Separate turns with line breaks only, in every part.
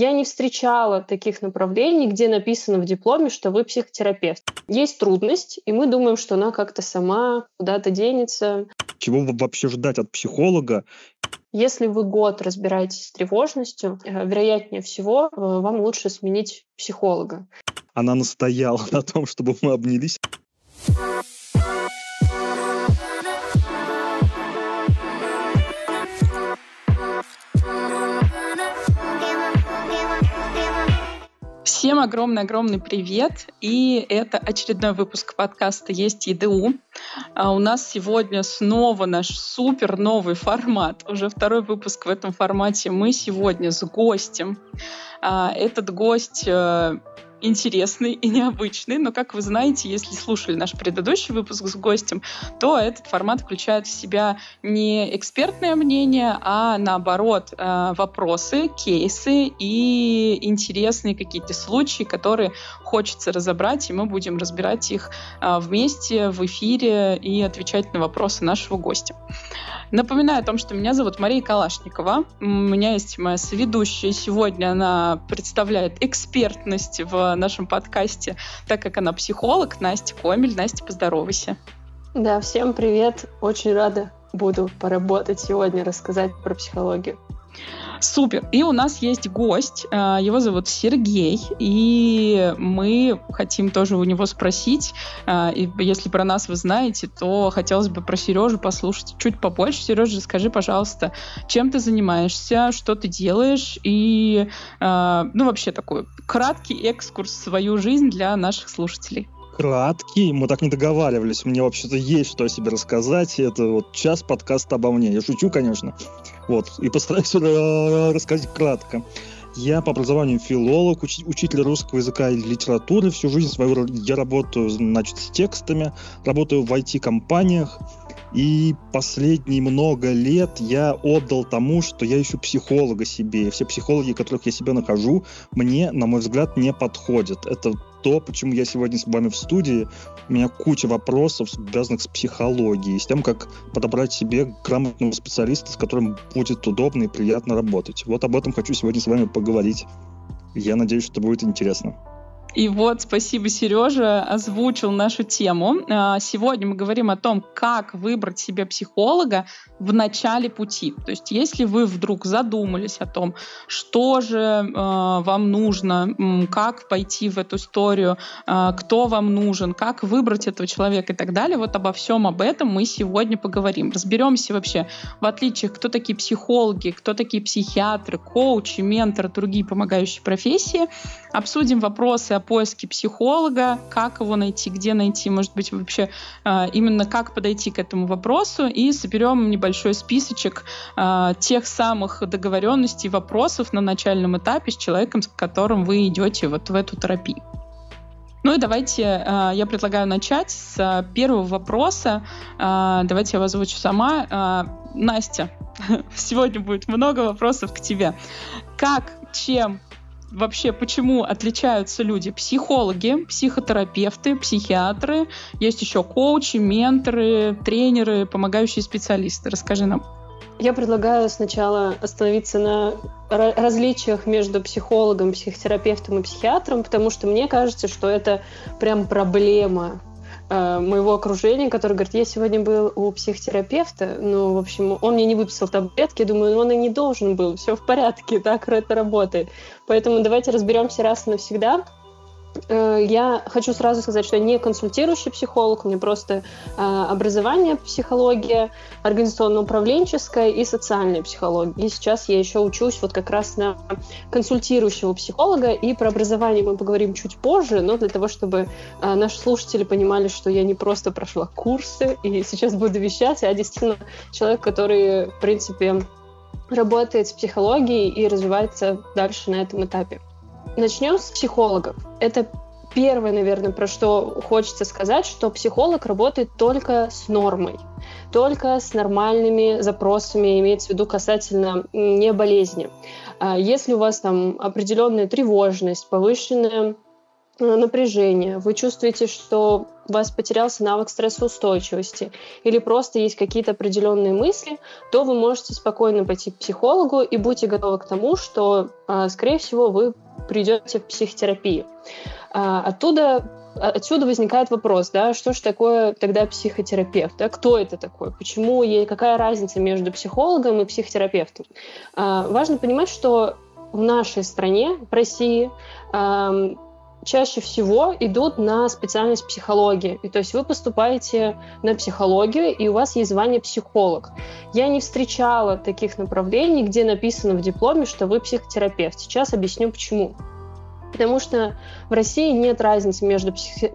Я не встречала таких направлений, где написано в дипломе, что вы психотерапевт. Есть трудность, и мы думаем, что она как-то сама куда-то денется.
Чего вообще ждать от психолога?
Если вы год разбираетесь с тревожностью, э, вероятнее всего, э, вам лучше сменить психолога.
Она настояла на том, чтобы мы обнялись.
Всем огромный-огромный привет! И это очередной выпуск подкаста «Есть ЕДУ». А у нас сегодня снова наш супер новый формат. Уже второй выпуск в этом формате. Мы сегодня с гостем. А, этот гость э, интересный и необычный, но, как вы знаете, если слушали наш предыдущий выпуск с гостем, то этот формат включает в себя не экспертное мнение, а наоборот э, вопросы, кейсы и интересные какие-то случаи, которые хочется разобрать, и мы будем разбирать их э, вместе в эфире и отвечать на вопросы нашего гостя. Напоминаю о том, что меня зовут Мария Калашникова. У меня есть моя соведущая. Сегодня она представляет экспертность в нашем подкасте, так как она психолог. Настя Комель. Настя, поздоровайся.
Да, всем привет. Очень рада буду поработать сегодня, рассказать про психологию.
Супер. И у нас есть гость, э, его зовут Сергей, и мы хотим тоже у него спросить, э, и если про нас вы знаете, то хотелось бы про Сережу послушать чуть побольше. Сережа, расскажи, пожалуйста, чем ты занимаешься, что ты делаешь, и, э, ну, вообще такой краткий экскурс в свою жизнь для наших слушателей
краткий. Мы так не договаривались. Мне вообще-то есть что о себе рассказать. Это вот час подкаста обо мне. Я шучу, конечно. Вот. И постараюсь рассказать кратко. Я по образованию филолог, уч- учитель русского языка и литературы. Всю жизнь свою я работаю, значит, с текстами, работаю в IT-компаниях. И последние много лет я отдал тому, что я ищу психолога себе. И все психологи, которых я себе нахожу, мне, на мой взгляд, не подходят. Это то, почему я сегодня с вами в студии. У меня куча вопросов, связанных с психологией, с тем, как подобрать себе грамотного специалиста, с которым будет удобно и приятно работать. Вот об этом хочу сегодня с вами поговорить. Я надеюсь, что будет интересно.
И вот, спасибо, Сережа, озвучил нашу тему. А, сегодня мы говорим о том, как выбрать себе психолога в начале пути. То есть, если вы вдруг задумались о том, что же э, вам нужно, как пойти в эту историю, э, кто вам нужен, как выбрать этого человека и так далее, вот обо всем об этом мы сегодня поговорим. Разберемся вообще в отличиях, кто такие психологи, кто такие психиатры, коучи, менторы, другие помогающие профессии. Обсудим вопросы о поиске психолога, как его найти, где найти, может быть, вообще э, именно как подойти к этому вопросу, и соберем небольшой большой списочек э, тех самых договоренностей, вопросов на начальном этапе с человеком, с которым вы идете вот в эту терапию. Ну и давайте, э, я предлагаю начать с первого вопроса. Давайте я его озвучу сама. Настя, сегодня будет много вопросов к тебе. Как, чем вообще, почему отличаются люди? Психологи, психотерапевты, психиатры, есть еще коучи, менторы, тренеры, помогающие специалисты. Расскажи нам.
Я предлагаю сначала остановиться на различиях между психологом, психотерапевтом и психиатром, потому что мне кажется, что это прям проблема моего окружения, который говорит, я сегодня был у психотерапевта, ну, в общем, он мне не выписал таблетки, думаю, ну, он и не должен был, все в порядке, так это работает. Поэтому давайте разберемся раз и навсегда, Э, я хочу сразу сказать, что я не консультирующий психолог, у меня просто э, образование психология, организационно-управленческая и социальная психология. И сейчас я еще учусь вот как раз на консультирующего психолога, и про образование мы поговорим чуть позже, но для того, чтобы э, наши слушатели понимали, что я не просто прошла курсы и сейчас буду вещать, а действительно человек, который, в принципе, работает с психологией и развивается дальше на этом этапе. Начнем с психологов. Это первое, наверное, про что хочется сказать, что психолог работает только с нормой, только с нормальными запросами, имеется в виду касательно не болезни. А если у вас там определенная тревожность, повышенная Э, напряжение, вы чувствуете, что у вас потерялся навык стрессоустойчивости или просто есть какие-то определенные мысли, то вы можете спокойно пойти к психологу и будьте готовы к тому, что, э, скорее всего, вы придете в психотерапию. А, оттуда Отсюда возникает вопрос, да, что же такое тогда психотерапевт, да, кто это такой, почему, ей, какая разница между психологом и психотерапевтом. А, важно понимать, что в нашей стране, в России, чаще всего идут на специальность психологии. И, то есть вы поступаете на психологию, и у вас есть звание психолог. Я не встречала таких направлений, где написано в дипломе, что вы психотерапевт. Сейчас объясню почему. Потому что в России нет разницы между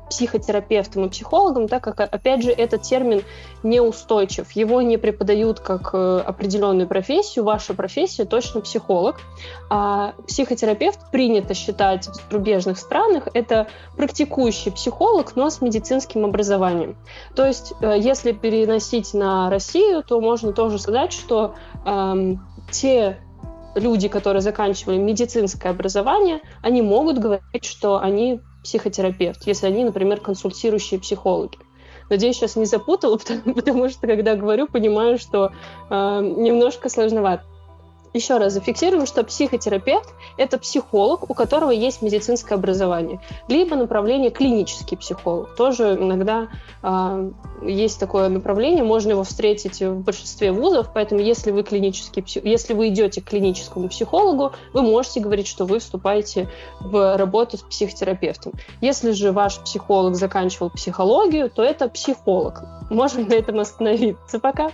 психотерапевтом и психологом, так как, опять же, этот термин неустойчив. Его не преподают как э, определенную профессию. Ваша профессия точно психолог. А психотерапевт принято считать в зарубежных странах это практикующий психолог, но с медицинским образованием. То есть, э, если переносить на Россию, то можно тоже сказать, что эм, те люди, которые заканчивали медицинское образование, они могут говорить, что они психотерапевт, если они, например, консультирующие психологи. Надеюсь, сейчас не запутала, потому, потому что, когда говорю, понимаю, что э, немножко сложновато. Еще раз зафиксируем, что психотерапевт – это психолог, у которого есть медицинское образование, либо направление клинический психолог. Тоже иногда э, есть такое направление, можно его встретить в большинстве вузов, поэтому если вы клинический, если вы идете к клиническому психологу, вы можете говорить, что вы вступаете в работу с психотерапевтом. Если же ваш психолог заканчивал психологию, то это психолог. Можем на этом остановиться пока.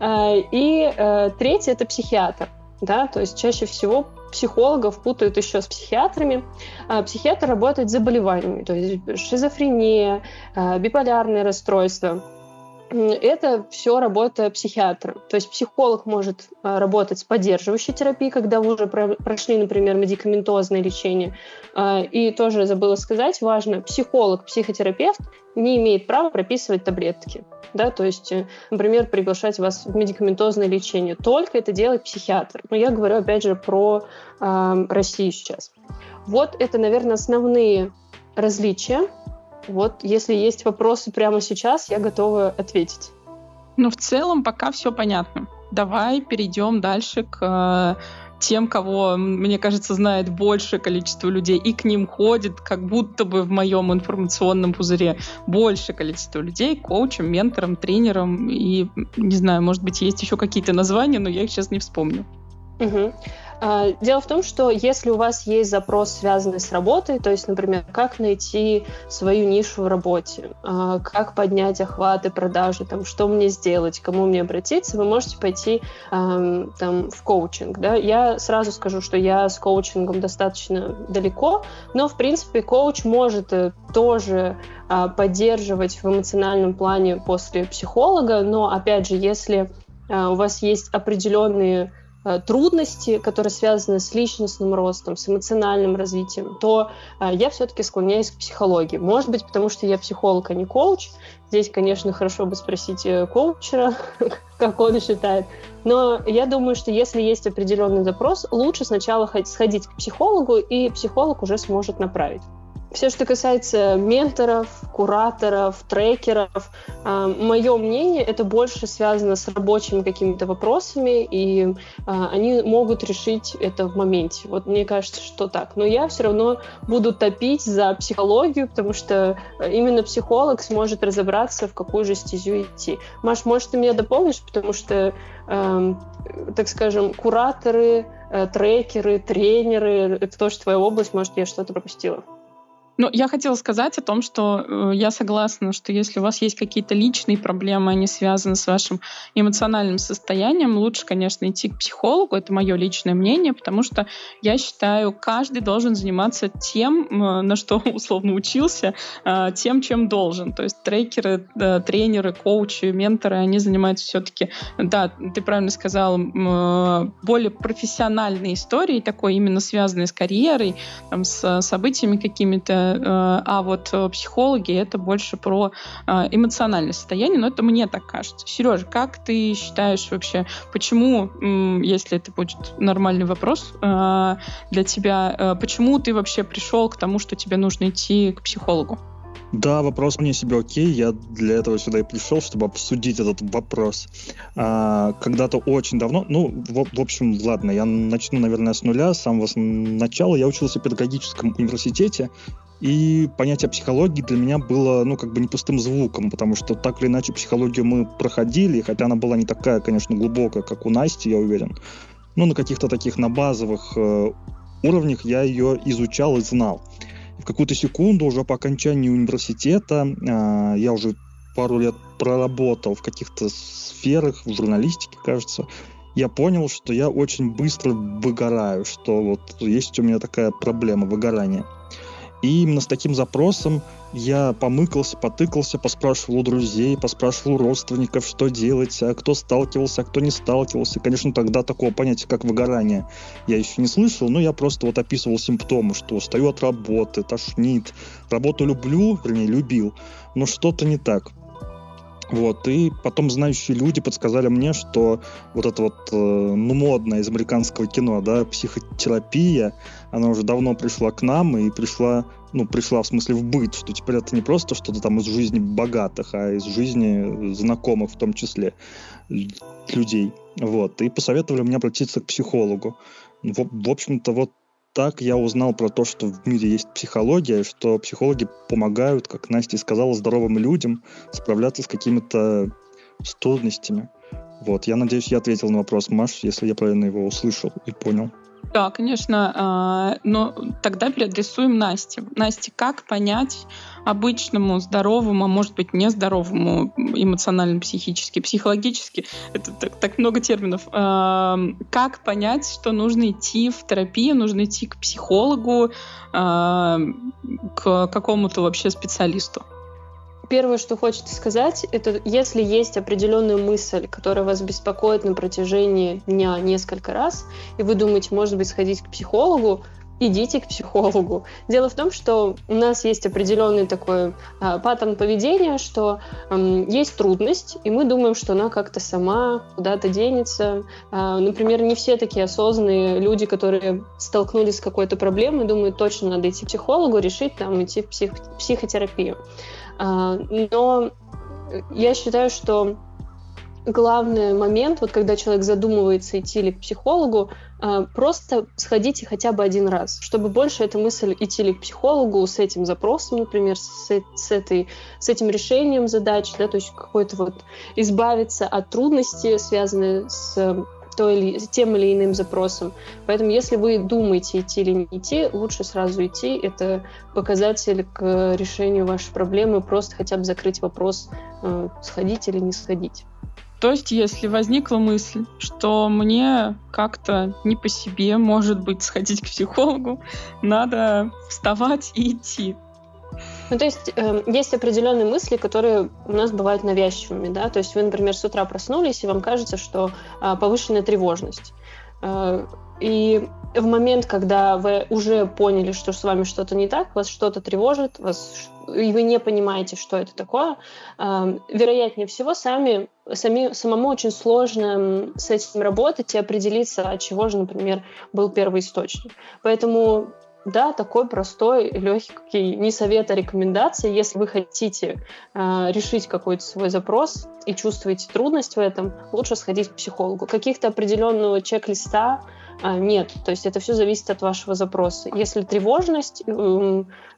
А, и э, третье – это психиатр да, то есть чаще всего психологов путают еще с психиатрами. А психиатр работает с заболеваниями, то есть шизофрения, а, биполярные расстройства. Это все работа психиатра. То есть психолог может а, работать с поддерживающей терапией, когда вы уже прошли, например, медикаментозное лечение. А, и тоже забыла сказать, важно, психолог, психотерапевт не имеет права прописывать таблетки да, то есть, э, например, приглашать вас в медикаментозное лечение. Только это делает психиатр. Но я говорю, опять же, про э, Россию сейчас. Вот это, наверное, основные различия. Вот, если есть вопросы прямо сейчас, я готова ответить.
Ну, в целом, пока все понятно. Давай перейдем дальше к тем, кого, мне кажется, знает большее количество людей, и к ним ходит, как будто бы в моем информационном пузыре большее количество людей, коучем, ментором, тренером, и, не знаю, может быть, есть еще какие-то названия, но я их сейчас не вспомню.
Угу. А, дело в том, что если у вас есть запрос, связанный с работой, то есть, например, как найти свою нишу в работе, а, как поднять охваты, продажи, там, что мне сделать, кому мне обратиться, вы можете пойти там, в коучинг. Да? Я сразу скажу, что я с коучингом достаточно далеко, но, в принципе, коуч может э, тоже а, поддерживать в эмоциональном плане после психолога, но, опять же, если у вас есть определенные трудности, которые связаны с личностным ростом, с эмоциональным развитием, то э, я все-таки склоняюсь к психологии. Может быть, потому что я психолог, а не коуч. Здесь, конечно, хорошо бы спросить э, коучера, как он считает. Но я думаю, что если есть определенный запрос, лучше сначала сходить к психологу, и психолог уже сможет направить. Все, что касается менторов, кураторов, трекеров, э, мое мнение, это больше связано с рабочими какими-то вопросами, и э, они могут решить это в моменте. Вот мне кажется, что так. Но я все равно буду топить за психологию, потому что именно психолог сможет разобраться, в какую же стезю идти. Маш, может, ты меня дополнишь, потому что, так скажем, кураторы, э, трекеры, тренеры, это тоже твоя область, может, я что-то пропустила.
Ну, я хотела сказать о том, что э, я согласна, что если у вас есть какие-то личные проблемы, они связаны с вашим эмоциональным состоянием, лучше, конечно, идти к психологу. Это мое личное мнение, потому что я считаю, каждый должен заниматься тем, э, на что условно учился, э, тем, чем должен. То есть трекеры, э, тренеры, коучи, менторы, они занимаются все-таки, да, ты правильно сказал, э, более профессиональной историей, такой именно связанной с карьерой, там, с событиями какими-то а вот психологи это больше про эмоциональное состояние, но это мне так кажется. Сережа, как ты считаешь вообще, почему, если это будет нормальный вопрос для тебя, почему ты вообще пришел к тому, что тебе нужно идти к психологу?
Да, вопрос мне себе окей. Я для этого сюда и пришел, чтобы обсудить этот вопрос. А, когда-то очень давно, ну, в, в общем, ладно, я начну, наверное, с нуля, с самого начала. Я учился в педагогическом университете, и понятие психологии для меня было, ну, как бы не пустым звуком, потому что так или иначе психологию мы проходили, хотя она была не такая, конечно, глубокая, как у Насти, я уверен. Ну, на каких-то таких, на базовых э, уровнях я ее изучал и знал в какую-то секунду уже по окончании университета э, я уже пару лет проработал в каких-то сферах, в журналистике, кажется, я понял, что я очень быстро выгораю, что вот есть у меня такая проблема выгорания. И именно с таким запросом я помыкался, потыкался, поспрашивал у друзей, поспрашивал у родственников, что делать, а кто сталкивался, а кто не сталкивался. Конечно, тогда такого понятия, как выгорание, я еще не слышал, но я просто вот описывал симптомы, что устаю от работы, тошнит. Работу люблю, вернее, любил, но что-то не так. Вот, и потом знающие люди подсказали мне, что вот это вот, э, ну, модное из американского кино, да, психотерапия, она уже давно пришла к нам и пришла, ну, пришла в смысле в быт, что теперь это не просто что-то там из жизни богатых, а из жизни знакомых в том числе людей. Вот, и посоветовали мне обратиться к психологу. В, в общем-то, вот так я узнал про то, что в мире есть психология, что психологи помогают, как Настя сказала, здоровым людям справляться с какими-то трудностями. Вот, я надеюсь, я ответил на вопрос Маш, если я правильно его услышал и понял.
Да, конечно. А, но тогда переадресуем Насте. Насте, как понять обычному, здоровому, а может быть нездоровому эмоционально, психически, психологически, это так, так много терминов, а, как понять, что нужно идти в терапию, нужно идти к психологу, а, к какому-то вообще специалисту?
Первое, что хочется сказать, это если есть определенная мысль, которая вас беспокоит на протяжении дня несколько раз, и вы думаете, может быть, сходить к психологу, идите к психологу. Дело в том, что у нас есть определенный такой э, паттерн поведения, что э, есть трудность, и мы думаем, что она как-то сама куда-то денется. Э, например, не все такие осознанные люди, которые столкнулись с какой-то проблемой, думают, точно надо идти к психологу, решить там идти в псих психотерапию. А, но я считаю, что главный момент, вот когда человек задумывается идти ли к психологу, а, просто сходите хотя бы один раз, чтобы больше эта мысль идти ли к психологу с этим запросом, например, с, с, этой, с этим решением задач, да, то есть какой-то вот избавиться от трудности, связанной с той или, тем или иным запросом. Поэтому, если вы думаете, идти или не идти, лучше сразу идти. Это показатель к решению вашей проблемы, просто хотя бы закрыть вопрос, э, сходить или не сходить.
То есть, если возникла мысль, что мне как-то не по себе, может быть, сходить к психологу, надо вставать и идти.
Ну, то есть э, есть определенные мысли, которые у нас бывают навязчивыми, да, то есть вы, например, с утра проснулись, и вам кажется, что э, повышенная тревожность. Э, и в момент, когда вы уже поняли, что с вами что-то не так, вас что-то тревожит, вас, и вы не понимаете, что это такое, э, вероятнее всего, сами, сами, самому очень сложно с этим работать и определиться, от чего же, например, был первый источник. Поэтому да, такой простой, легкий, не совет, а рекомендация. Если вы хотите э, решить какой-то свой запрос и чувствуете трудность в этом, лучше сходить к психологу. Каких-то определенного чек-листа нет. То есть это все зависит от вашего запроса. Если тревожность,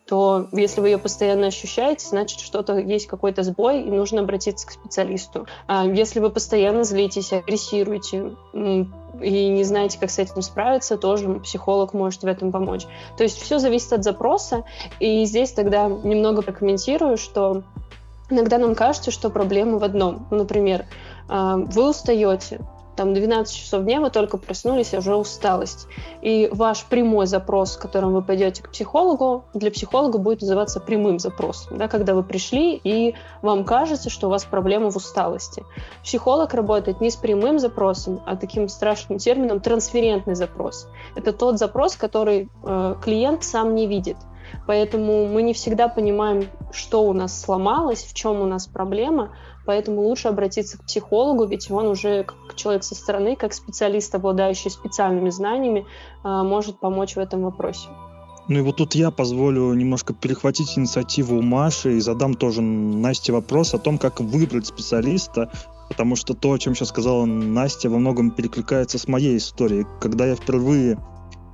то если вы ее постоянно ощущаете, значит, что-то есть какой-то сбой, и нужно обратиться к специалисту. А если вы постоянно злитесь, агрессируете, и не знаете, как с этим справиться, тоже психолог может в этом помочь. То есть все зависит от запроса, и здесь тогда немного прокомментирую, что иногда нам кажется, что проблема в одном. Например, а, вы устаете, там 12 часов дня вы только проснулись, уже усталость. И ваш прямой запрос, с которым вы пойдете к психологу, для психолога будет называться прямым запросом, да, когда вы пришли, и вам кажется, что у вас проблема в усталости. Психолог работает не с прямым запросом, а таким страшным термином трансферентный запрос. Это тот запрос, который э, клиент сам не видит. Поэтому мы не всегда понимаем, что у нас сломалось, в чем у нас проблема, поэтому лучше обратиться к психологу, ведь он уже как человек со стороны, как специалист, обладающий специальными знаниями, а, может помочь в этом вопросе.
Ну и вот тут я позволю немножко перехватить инициативу у Маши и задам тоже Насте вопрос о том, как выбрать специалиста, потому что то, о чем сейчас сказала Настя, во многом перекликается с моей историей. Когда я впервые,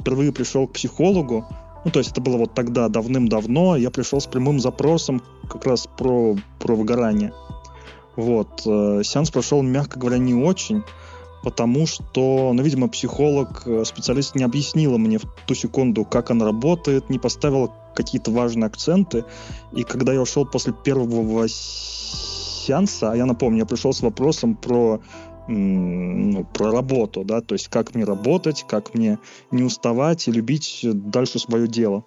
впервые пришел к психологу, ну, то есть это было вот тогда, давным-давно, я пришел с прямым запросом как раз про, про выгорание. Вот. Э, сеанс прошел, мягко говоря, не очень, потому что, ну, видимо, психолог, э, специалист не объяснила мне в ту секунду, как она работает, не поставила какие-то важные акценты. И когда я ушел после первого сеанса, я напомню, я пришел с вопросом про ну, про работу, да, то есть как мне работать, как мне не уставать и любить дальше свое дело.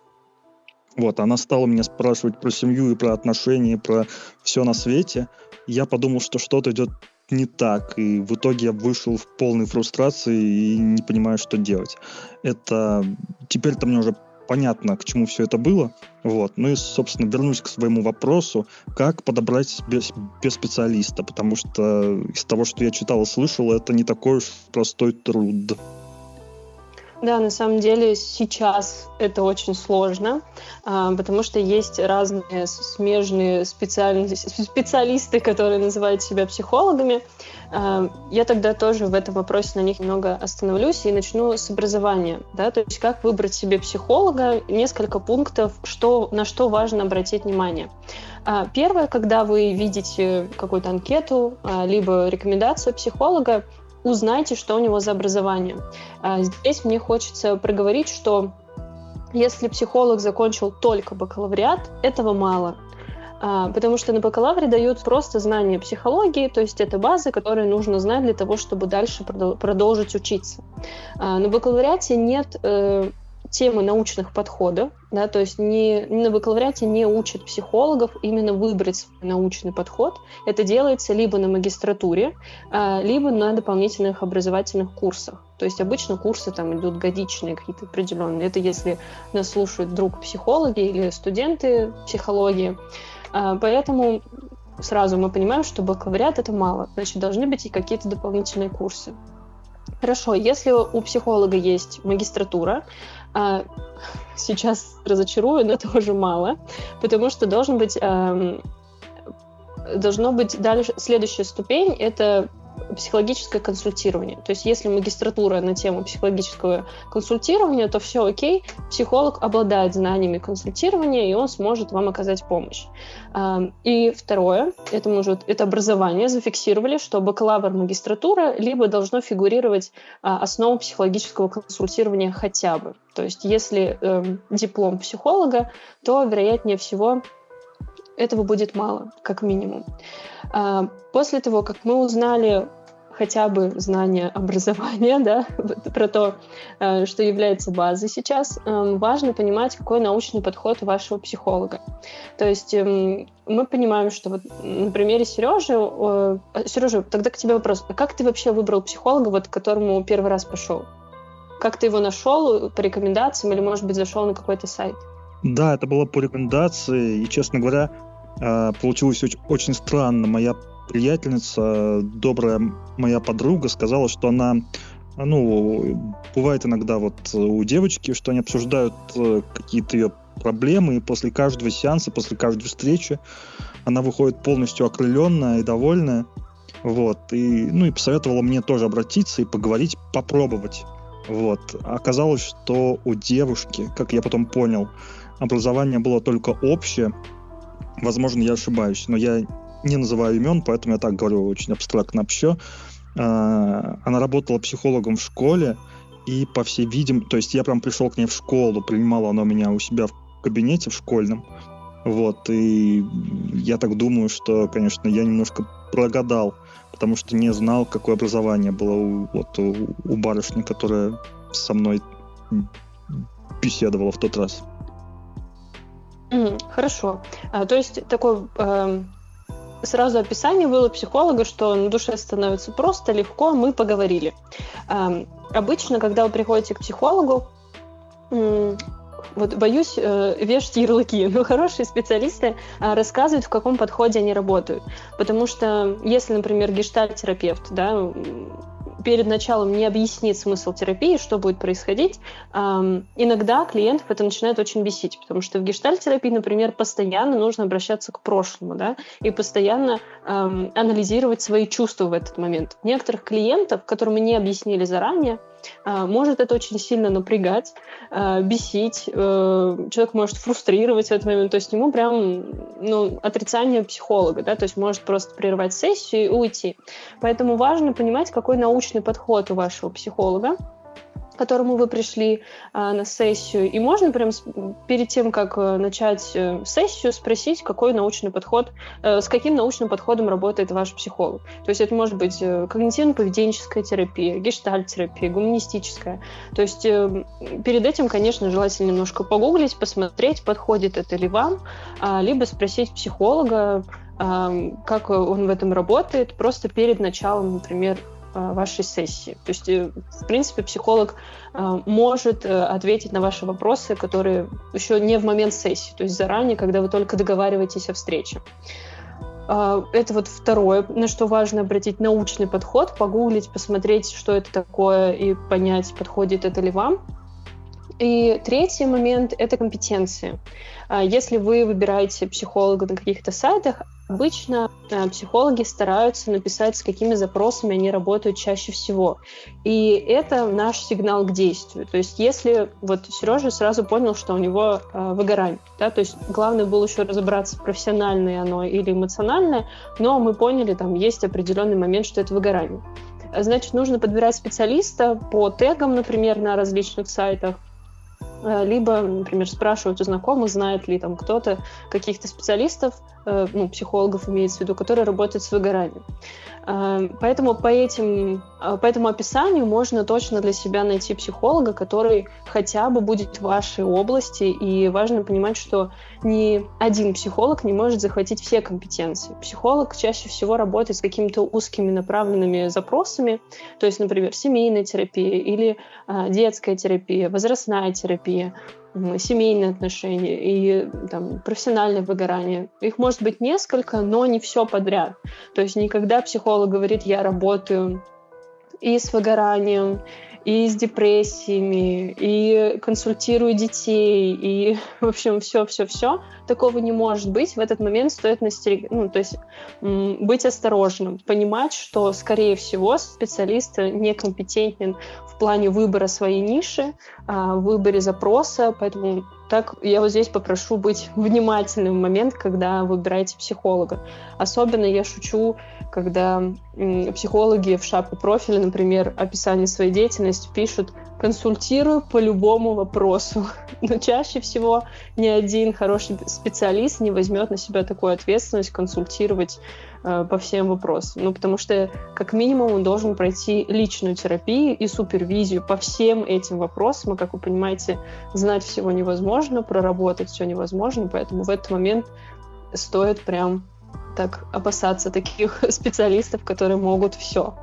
Вот, она стала меня спрашивать про семью и про отношения, про все на свете. Я подумал, что что-то идет не так, и в итоге я вышел в полной фрустрации и не понимаю, что делать. Это теперь-то мне уже понятно, к чему все это было. Вот. Ну и, собственно, вернусь к своему вопросу, как подобрать без, без специалиста, потому что из того, что я читал и слышал, это не такой уж простой труд.
Да, на самом деле сейчас это очень сложно, а, потому что есть разные смежные специалисты, которые называют себя психологами. А, я тогда тоже в этом вопросе на них немного остановлюсь и начну с образования. Да? То есть как выбрать себе психолога, несколько пунктов, что, на что важно обратить внимание. А, первое, когда вы видите какую-то анкету, либо рекомендацию психолога, узнайте, что у него за образование. А, здесь мне хочется проговорить, что если психолог закончил только бакалавриат, этого мало. А, потому что на бакалавре дают просто знания психологии, то есть это базы, которые нужно знать для того, чтобы дальше продолжить учиться. А, на бакалавриате нет э, темы научных подходов, да, то есть не, на бакалавриате не учат психологов именно выбрать свой научный подход. Это делается либо на магистратуре, а, либо на дополнительных образовательных курсах. То есть обычно курсы там идут годичные какие-то определенные. Это если нас слушают друг психологи или студенты психологии. А, поэтому сразу мы понимаем, что бакалавриат это мало, значит должны быть и какие-то дополнительные курсы. Хорошо, если у психолога есть магистратура, а, сейчас разочарую, но тоже мало, потому что должен быть, эм, должно быть дальше следующая ступень это психологическое консультирование. То есть если магистратура на тему психологического консультирования, то все окей, психолог обладает знаниями консультирования, и он сможет вам оказать помощь. И второе, это уже это образование зафиксировали, что бакалавр магистратура либо должно фигурировать а, основу психологического консультирования хотя бы. То есть если э, диплом психолога, то вероятнее всего этого будет мало, как минимум. А, после того, как мы узнали хотя бы знание образования, да, про то, э, что является базой сейчас, эм, важно понимать, какой научный подход у вашего психолога. То есть эм, мы понимаем, что вот на примере Сережи, э, Сережа, тогда к тебе вопрос, а как ты вообще выбрал психолога, вот к которому первый раз пошел? Как ты его нашел по рекомендациям или, может быть, зашел на какой-то сайт?
Да, это было по рекомендации, и, честно говоря, э, получилось очень, очень странно. Моя приятельница, добрая моя подруга, сказала, что она ну, бывает иногда вот у девочки, что они обсуждают э, какие-то ее проблемы, и после каждого сеанса, после каждой встречи она выходит полностью окрыленная и довольная. Вот. И, ну, и посоветовала мне тоже обратиться и поговорить, попробовать. Вот. Оказалось, что у девушки, как я потом понял, образование было только общее. Возможно, я ошибаюсь, но я не называю имен, поэтому я так говорю очень абстрактно все. А, она работала психологом в школе, и по всей видимости, то есть я прям пришел к ней в школу, принимала она меня у себя в кабинете в школьном, вот, и я так думаю, что, конечно, я немножко прогадал, потому что не знал, какое образование было у, вот, у, у барышни, которая со мной беседовала в тот раз.
Хорошо. А, то есть такой э, сразу описание было психолога, что на душе становится просто, легко, мы поговорили. Обычно, когда вы приходите к психологу, вот боюсь э, вешать ярлыки, но хорошие специалисты э, рассказывают, в каком подходе они работают. Потому что если, например, гештальт-терапевт, да, перед началом не объяснит смысл терапии, что будет происходить, иногда клиентов это начинает очень бесить, потому что в гештальт-терапии, например, постоянно нужно обращаться к прошлому, да, и постоянно анализировать свои чувства в этот момент. Некоторых клиентов, которым мы не объяснили заранее, может это очень сильно напрягать, а, бесить, э, человек может фрустрировать в этот момент, то есть ему прям ну, отрицание психолога, да, то есть может просто прервать сессию и уйти. Поэтому важно понимать, какой научный подход у вашего психолога, которому вы пришли а, на сессию. И можно прям перед тем, как э, начать э, сессию, спросить, какой научный подход, э, с каким научным подходом работает ваш психолог. То есть это может быть когнитивно-поведенческая терапия, гештальт-терапия, гуманистическая. То есть перед этим, конечно, желательно немножко погуглить, посмотреть, подходит это ли вам, а, либо спросить психолога, как он в этом работает, просто перед началом, например, Э, вашей сессии. То есть, э, в принципе, психолог э, может ответить на ваши вопросы, которые еще не в момент сессии, то есть заранее, когда вы только договариваетесь о встрече. Это вот второе, на что важно обратить научный подход, погуглить, посмотреть, что это такое, и понять, подходит это ли вам. И третий момент — это компетенции. Если вы выбираете психолога на каких-то сайтах, Обычно э, психологи стараются написать, с какими запросами они работают чаще всего. И это наш сигнал к действию. То есть если вот Сережа сразу понял, что у него э, выгорание, да, то есть главное было еще разобраться, профессиональное оно или эмоциональное, но мы поняли, там есть определенный момент, что это выгорание. Значит, нужно подбирать специалиста по тегам, например, на различных сайтах, либо, например, спрашивать у знакомых, знает ли там кто-то каких-то специалистов, э, ну, психологов имеется в виду, которые работают с выгоранием. Э, поэтому по, этим, по этому описанию можно точно для себя найти психолога, который хотя бы будет в вашей области, и важно понимать, что ни один психолог не может захватить все компетенции. Психолог чаще всего работает с какими-то узкими направленными запросами, то есть, например, семейная терапия или детская терапия, возрастная терапия, семейные отношения и там, профессиональное выгорание. Их может быть несколько, но не все подряд. То есть никогда психолог говорит, я работаю и с выгоранием, и с депрессиями, и консультирую детей, и, в общем, все-все-все. Такого не может быть. В этот момент стоит настерег... ну, то есть быть осторожным, понимать, что, скорее всего, специалист некомпетентен в плане выбора своей ниши, а, в выборе запроса, поэтому так я вот здесь попрошу быть внимательным в момент, когда выбираете психолога. Особенно я шучу, когда психологи в шапке профиля, например, описание своей деятельности пишут «консультирую по любому вопросу». Но чаще всего ни один хороший специалист не возьмет на себя такую ответственность консультировать э, по всем вопросам. Ну, потому что, как минимум, он должен пройти личную терапию и супервизию по всем этим вопросам. И, как вы понимаете, знать всего невозможно, проработать все невозможно, поэтому в этот момент стоит прям так опасаться таких специалистов, которые могут все.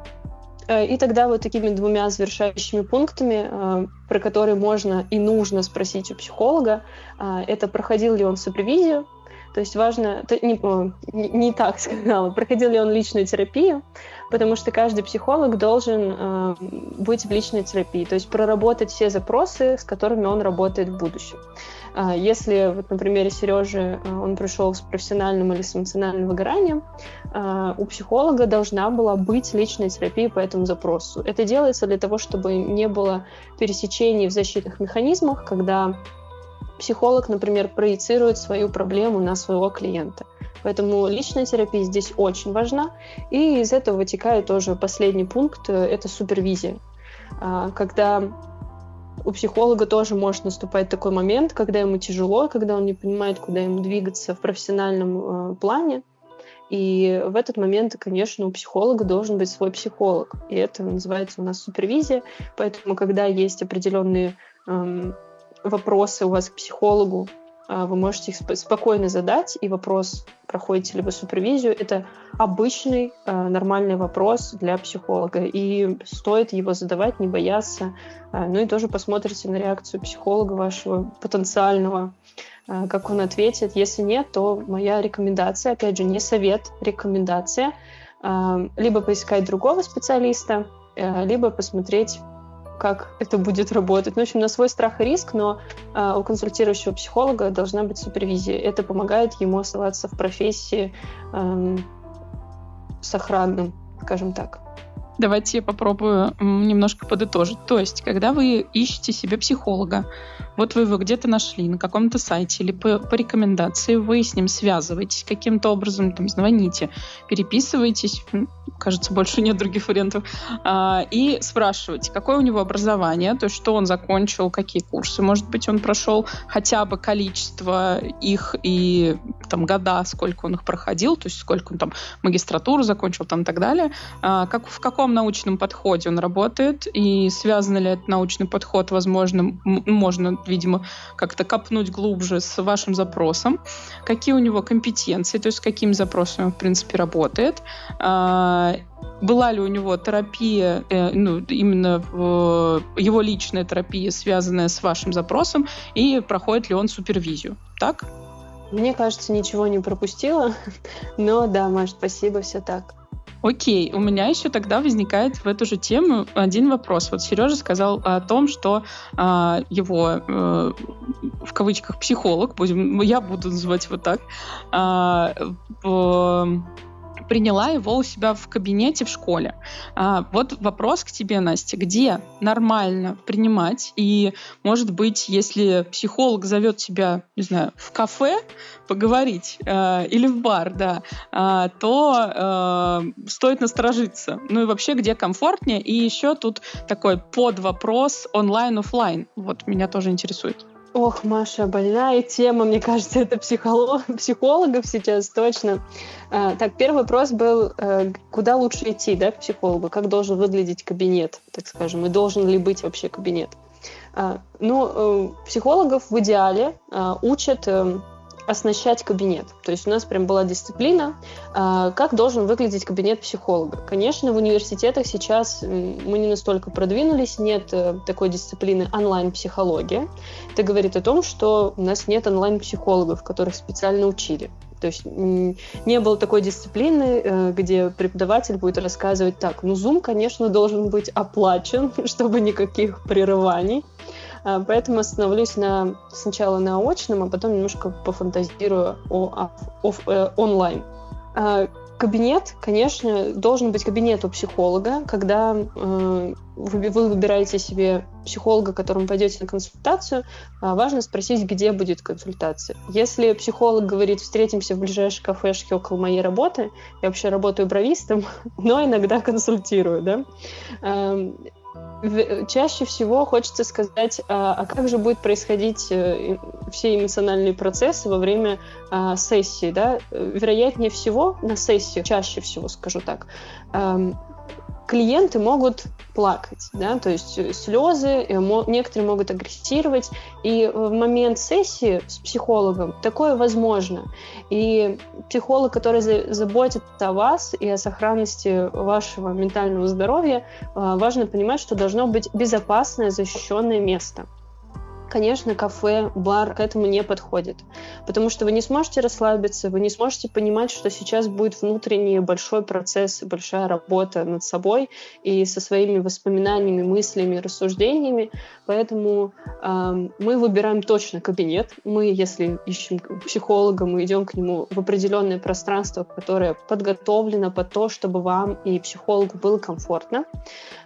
Э, и тогда вот такими двумя завершающими пунктами, э, про которые можно и нужно спросить у психолога, э, это проходил ли он супервизию, то есть важно, не, не так сказала, проходил ли он личную терапию, потому что каждый психолог должен быть в личной терапии, то есть проработать все запросы, с которыми он работает в будущем. Э, если, вот на примере Сережи, э, он пришел с профессиональным или с эмоциональным выгоранием, э, у психолога должна была быть личная терапия по этому запросу. Это делается для того, чтобы не было пересечений в защитных механизмах, когда психолог, например, проецирует свою проблему на своего клиента. Поэтому личная терапия здесь очень важна. И из этого вытекает тоже последний пункт – это супервизия. А, когда у психолога тоже может наступать такой момент, когда ему тяжело, когда он не понимает, куда ему двигаться в профессиональном э, плане. И в этот момент, конечно, у психолога должен быть свой психолог. И это называется у нас супервизия. Поэтому, когда есть определенные эм, вопросы у вас к психологу, вы можете их спокойно задать, и вопрос, проходите ли вы супервизию, это обычный а, нормальный вопрос для психолога, и стоит его задавать, не бояться. А, ну и тоже посмотрите на реакцию психолога вашего потенциального, как он ответит. Если нет, то моя рекомендация, опять же, не совет, рекомендация, либо поискать другого специалиста, либо посмотреть как это будет работать. Ну, в общем, на свой страх и риск, но э, у консультирующего психолога должна быть супервизия. Это помогает ему оставаться в профессии э, сохранным, скажем так.
Давайте я попробую немножко подытожить. То есть, когда вы ищете себе психолога, вот вы его где-то нашли на каком-то сайте или по, по рекомендации, вы с ним связываетесь каким-то образом, там, звоните, переписываетесь, кажется, больше нет других вариантов, а, и спрашиваете, какое у него образование, то есть что он закончил, какие курсы, может быть, он прошел хотя бы количество их и там года, сколько он их проходил, то есть сколько он там магистратуру закончил там и так далее, а, как, в каком научном подходе он работает, и связан ли этот научный подход, возможно, можно видимо, как-то копнуть глубже с вашим запросом, какие у него компетенции, то есть с какими запросами он, в принципе, работает, а, была ли у него терапия, э, ну, именно его личная терапия, связанная с вашим запросом, и проходит ли он супервизию. Так?
Мне кажется, ничего не пропустила, но да, Маш, спасибо, все так.
Окей, у меня еще тогда возникает в эту же тему один вопрос. Вот Сережа сказал о том, что а, его э, в кавычках психолог, будем, я буду называть его так, а, в, приняла его у себя в кабинете в школе. А, вот вопрос к тебе, Настя, где нормально принимать? И, может быть, если психолог зовет тебя, не знаю, в кафе поговорить э, или в бар, да, э, то э, стоит насторожиться. Ну и вообще, где комфортнее? И еще тут такой под вопрос онлайн-офлайн. Вот меня тоже интересует.
Ох, Маша, больная тема, мне кажется, это психолог, психологов сейчас точно. А, так, первый вопрос был, а, куда лучше идти, да, к психологу? Как должен выглядеть кабинет, так скажем, и должен ли быть вообще кабинет? А, ну, э, психологов в идеале а, учат э, оснащать кабинет. То есть у нас прям была дисциплина, а, как должен выглядеть кабинет психолога. Конечно, в университетах сейчас мы не настолько продвинулись, нет э, такой дисциплины онлайн-психология. Это говорит о том, что у нас нет онлайн-психологов, которых специально учили. То есть не было такой дисциплины, э, где преподаватель будет рассказывать так, ну, Zoom, конечно, должен быть оплачен, чтобы никаких прерываний. А, поэтому остановлюсь на, сначала на очном, а потом немножко пофантазирую о, о, о э, онлайн. А, кабинет, конечно, должен быть кабинет у психолога. Когда э, вы, вы выбираете себе психолога, которому пойдете на консультацию, э, важно спросить, где будет консультация. Если психолог говорит, встретимся в ближайшей кафешке около моей работы, я вообще работаю бровистом, но иногда консультирую, да, чаще всего хочется сказать, а, а как же будет происходить э, все эмоциональные процессы во время а, сессии, да? Вероятнее всего на сессии, чаще всего, скажу так, клиенты могут плакать, да, то есть э, слезы, некоторые могут агрессировать, и в момент сессии с психологом такое возможно. И психолог, который заботится о вас и о сохранности вашего ментального здоровья, а, важно понимать, что должно быть безопасное, защищенное место конечно, кафе, бар к этому не подходит. Потому что вы не сможете расслабиться, вы не сможете понимать, что сейчас будет внутренний большой процесс, большая работа над собой и со своими воспоминаниями, мыслями, рассуждениями. Поэтому э, мы выбираем точно кабинет. Мы, если ищем психолога, мы идем к нему в определенное пространство, которое подготовлено под то, чтобы вам и психологу было комфортно.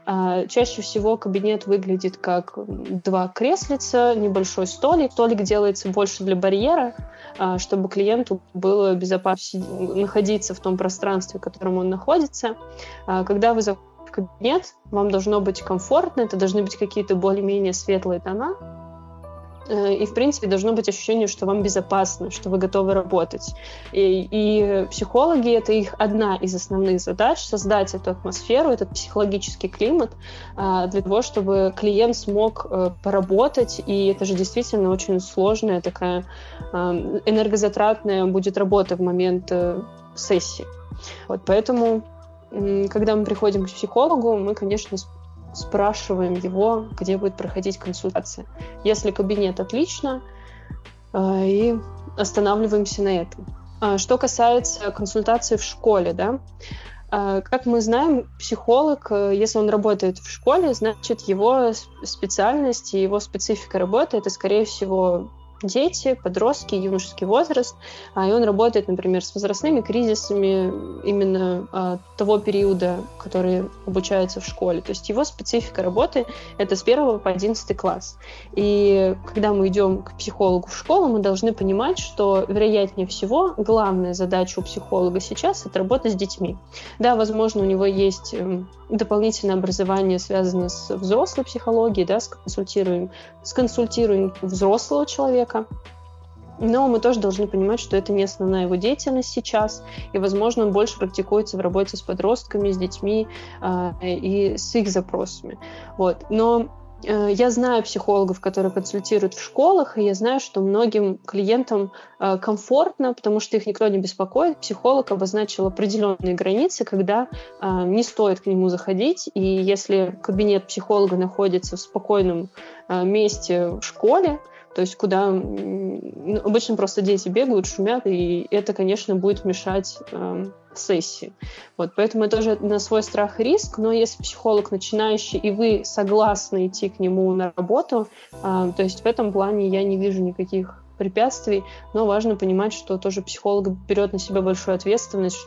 Э, чаще всего кабинет выглядит как два креслица, небольшой столик. Столик делается больше для барьера, э, чтобы клиенту было безопасно находиться в том пространстве, в котором он находится. Э, когда вы в кабинет, вам должно быть комфортно, это должны быть какие-то более-менее светлые тона. Э, и, в принципе, должно быть ощущение, что вам безопасно, что вы готовы работать. И, и психологи — это их одна из основных задач — создать эту атмосферу, этот психологический климат а, для того, чтобы клиент смог э, поработать. И это же действительно очень сложная такая а, энергозатратная будет работа в момент э, сессии. Вот поэтому, когда мы приходим к психологу, мы, конечно, спрашиваем его, где будет проходить консультация. Если кабинет отлично, э, и останавливаемся на этом. А что касается консультации в школе, да, э, как мы знаем, психолог, э, если он работает в школе, значит, его специальность и его специфика работы это, скорее всего, дети, подростки, юношеский возраст, а, и он работает, например, с возрастными кризисами именно а, того периода, который обучается в школе. То есть его специфика работы — это с 1 по 11 класс. И когда мы идем к психологу в школу, мы должны понимать, что, вероятнее всего, главная задача у психолога сейчас — это работа с детьми. Да, возможно, у него есть эм, дополнительное образование, связанное с взрослой психологией, да, с консультируем, с консультируем взрослого человека, но мы тоже должны понимать, что это не основная его деятельность сейчас, и, возможно, он больше практикуется в работе с подростками, с детьми э, и с их запросами. Вот. Но Э, я знаю психологов, которые консультируют в школах, и я знаю, что многим клиентам э, комфортно, потому что их никто не беспокоит. Психолог обозначил определенные границы, когда э, не стоит к нему заходить, и если кабинет психолога находится в спокойном месте в школе, то есть куда ну, обычно просто дети бегают, шумят, и это, конечно, будет мешать э, сессии. Вот, поэтому это тоже на свой страх и риск, но если психолог начинающий, и вы согласны идти к нему на работу, э, то есть в этом плане я не вижу никаких препятствий, но важно понимать, что тоже психолог берет на себя большую ответственность,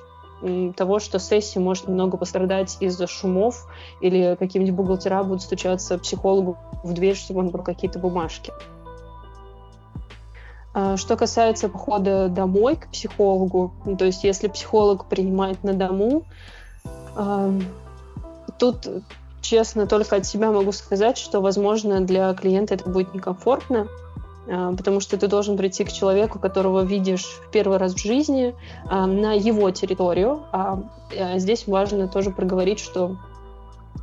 того, что сессия может немного пострадать из-за шумов или какие-нибудь бухгалтера будут стучаться психологу в дверь, чтобы он брал какие-то бумажки. А, что касается похода домой к психологу, ну, то есть если психолог принимает на дому, тут честно только от себя могу сказать, что, возможно, для клиента это будет некомфортно, а, потому что ты должен прийти к человеку, которого видишь в первый раз в жизни, на его территорию. А здесь важно тоже проговорить, что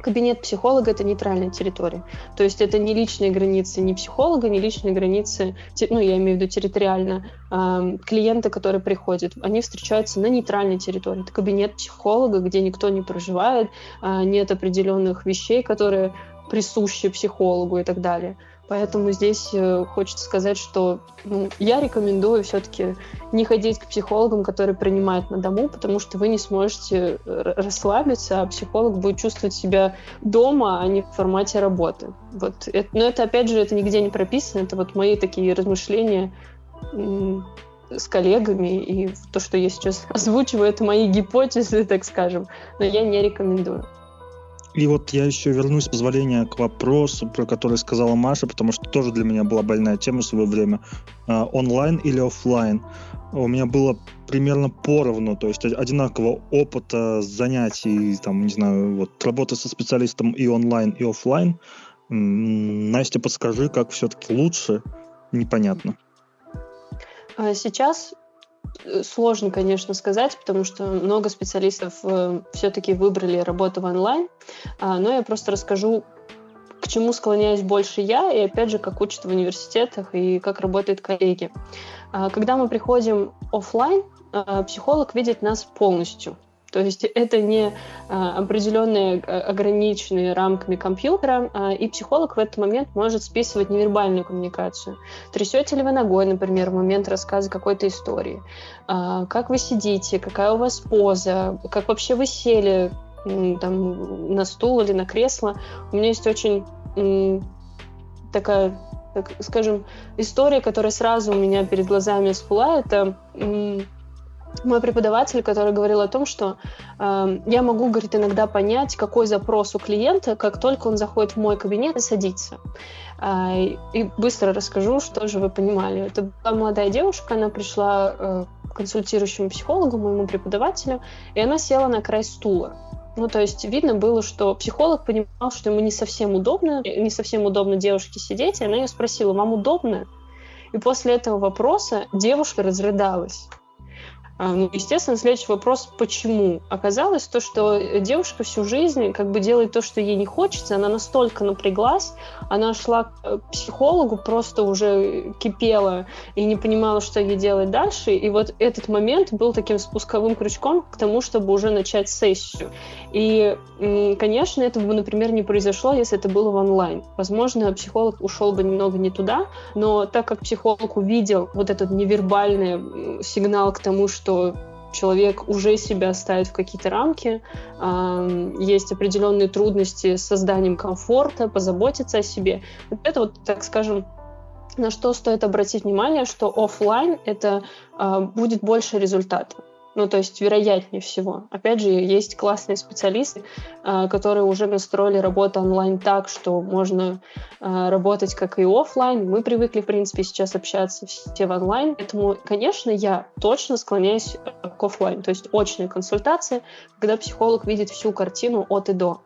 Кабинет психолога — это нейтральная территория. То есть это не личные границы ни психолога, ни личные границы, ну, я имею в виду территориально, э, клиента, которые приходят. Они встречаются на нейтральной территории. Это кабинет психолога, где никто не проживает, э, нет определенных вещей, которые присущи психологу и так далее. Поэтому здесь э, хочется сказать, что ну, я рекомендую все-таки не ходить к психологам, которые принимают на дому, потому что вы не сможете э, расслабиться, а психолог будет чувствовать себя дома, а не в формате работы. Вот. Но это, опять же, это нигде не прописано. Это вот мои такие размышления с коллегами, и то, что я сейчас озвучиваю, это мои гипотезы, так скажем, но я не рекомендую.
И вот я еще вернусь, с позволения, к вопросу, про который сказала Маша, потому что тоже для меня была больная тема в свое время. А, онлайн или офлайн? У меня было примерно поровну, то есть одинакового опыта занятий, там, не знаю, вот работы со специалистом и онлайн, и офлайн. Настя, подскажи, как все-таки лучше? Непонятно.
А сейчас сложно, конечно, сказать, потому что много специалистов э, все-таки выбрали работу в онлайн, а, но я просто расскажу, к чему склоняюсь больше я, и опять же, как учат в университетах и как работают коллеги. А, когда мы приходим офлайн, а, психолог видит нас полностью. То есть это не а, определенные а, ограниченные рамками компьютера, а, и психолог в этот момент может списывать невербальную коммуникацию. Трясете ли вы ногой, например, в момент рассказа какой-то истории? А, как вы сидите, какая у вас поза, как вообще вы сели там, на стул или на кресло. У меня есть очень такая так скажем, история, которая сразу у меня перед глазами всплыла, это мой преподаватель, который говорил о том, что э, я могу, говорит, иногда понять, какой запрос у клиента, как только он заходит в мой кабинет и садится. Э, и быстро расскажу, что же вы понимали. Это была молодая девушка, она пришла э, к консультирующему психологу, моему преподавателю, и она села на край стула. Ну, то есть видно было, что психолог понимал, что ему не совсем удобно, не совсем удобно девушке сидеть, и она ее спросила, вам удобно? И после этого вопроса девушка разрыдалась. А, ну, естественно, следующий вопрос, почему? Оказалось то, что девушка всю жизнь как бы делает то, что ей не хочется, она настолько напряглась, она шла к психологу, просто уже кипела и не понимала, что ей делать дальше, и вот этот момент был таким спусковым крючком к тому, чтобы уже начать сессию. И, конечно, это бы, например, не произошло, если это было в онлайн. Возможно, психолог ушел бы немного не туда, но так как психолог увидел вот этот невербальный сигнал к тому, что человек уже себя ставит в какие-то рамки, есть определенные трудности с созданием комфорта, позаботиться о себе. Это вот, так скажем, на что стоит обратить внимание, что офлайн это а, будет больше результата. Ну, то есть, вероятнее всего. Опять же, есть классные специалисты, а, которые уже настроили работу онлайн так, что можно а, работать как и офлайн. Мы привыкли, в принципе, сейчас общаться все в онлайн. Поэтому, конечно, я точно склоняюсь э, к офлайн. То есть, очные консультации, когда психолог видит всю картину от и до.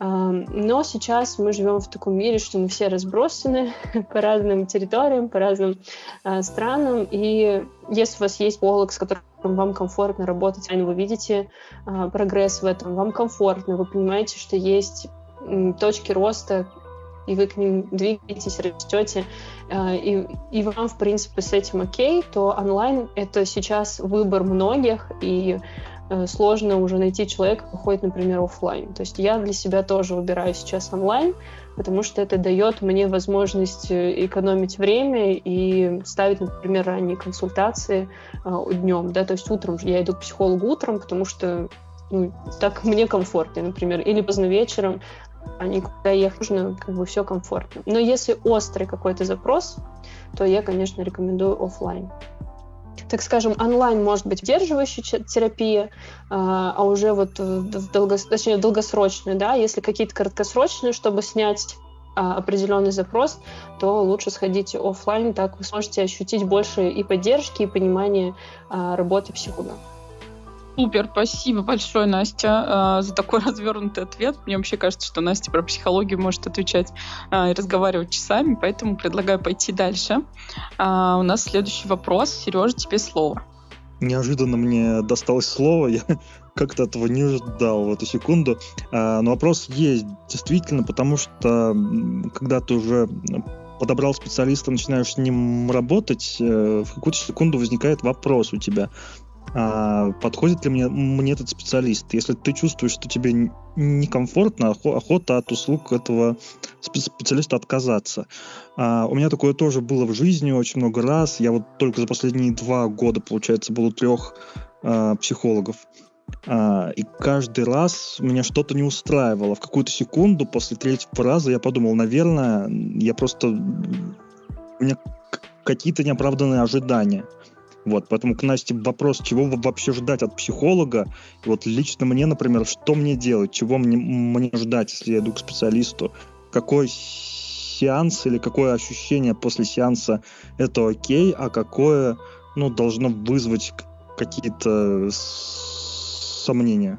Но сейчас мы живем в таком мире, что мы все разбросаны по разным территориям, по разным э, странам. И если у вас есть психолог, с которым вам комфортно работать, вы видите э, прогресс в этом, вам комфортно, вы понимаете, что есть точки роста, и вы к ним двигаетесь, растете, э, и, и вам, в принципе, с этим окей, то онлайн — это сейчас выбор многих, и сложно уже найти человека, который ходит, например, офлайн. То есть я для себя тоже выбираю сейчас онлайн, потому что это дает мне возможность э, экономить время и ставить, например, ранние консультации э, днем. Да? То есть утром я иду к психологу утром, потому что ну, так мне комфортнее, например, или поздно вечером, а никуда ехать нужно, как бы все комфортно. Но если острый какой-то запрос, то я, конечно, рекомендую офлайн так скажем, онлайн может быть удерживающая терапия, а, а уже вот в долгос... точнее, долгосрочная, да, если какие-то краткосрочные, чтобы снять а, определенный запрос, то лучше сходите офлайн, так вы сможете ощутить больше и поддержки, и понимания а, работы психолога.
Супер, спасибо большое, Настя, э, за такой развернутый ответ. Мне вообще кажется, что Настя про психологию может отвечать э, и разговаривать часами, поэтому предлагаю пойти дальше. Э, у нас следующий вопрос. Сережа, тебе слово.
Неожиданно мне досталось слово, я как-то этого не ждал в эту секунду. Но вопрос есть, действительно, потому что когда ты уже подобрал специалиста, начинаешь с ним работать, в какую-то секунду возникает вопрос у тебя а, подходит ли мне, мне этот специалист. Если ты чувствуешь, что тебе некомфортно, охота от услуг этого специалиста отказаться. А, у меня такое тоже было в жизни очень много раз. Я вот только за последние два года, получается, был у трех а, психологов. А, и каждый раз меня что-то не устраивало. В какую-то секунду после третьего раза я подумал, наверное, я просто... У меня какие-то неоправданные ожидания. Вот, поэтому к Насте вопрос, чего вообще ждать от психолога. И вот лично мне, например, что мне делать, чего мне, мне ждать, если я иду к специалисту, какой сеанс или какое ощущение после сеанса это окей, а какое, ну, должно вызвать какие-то сомнения.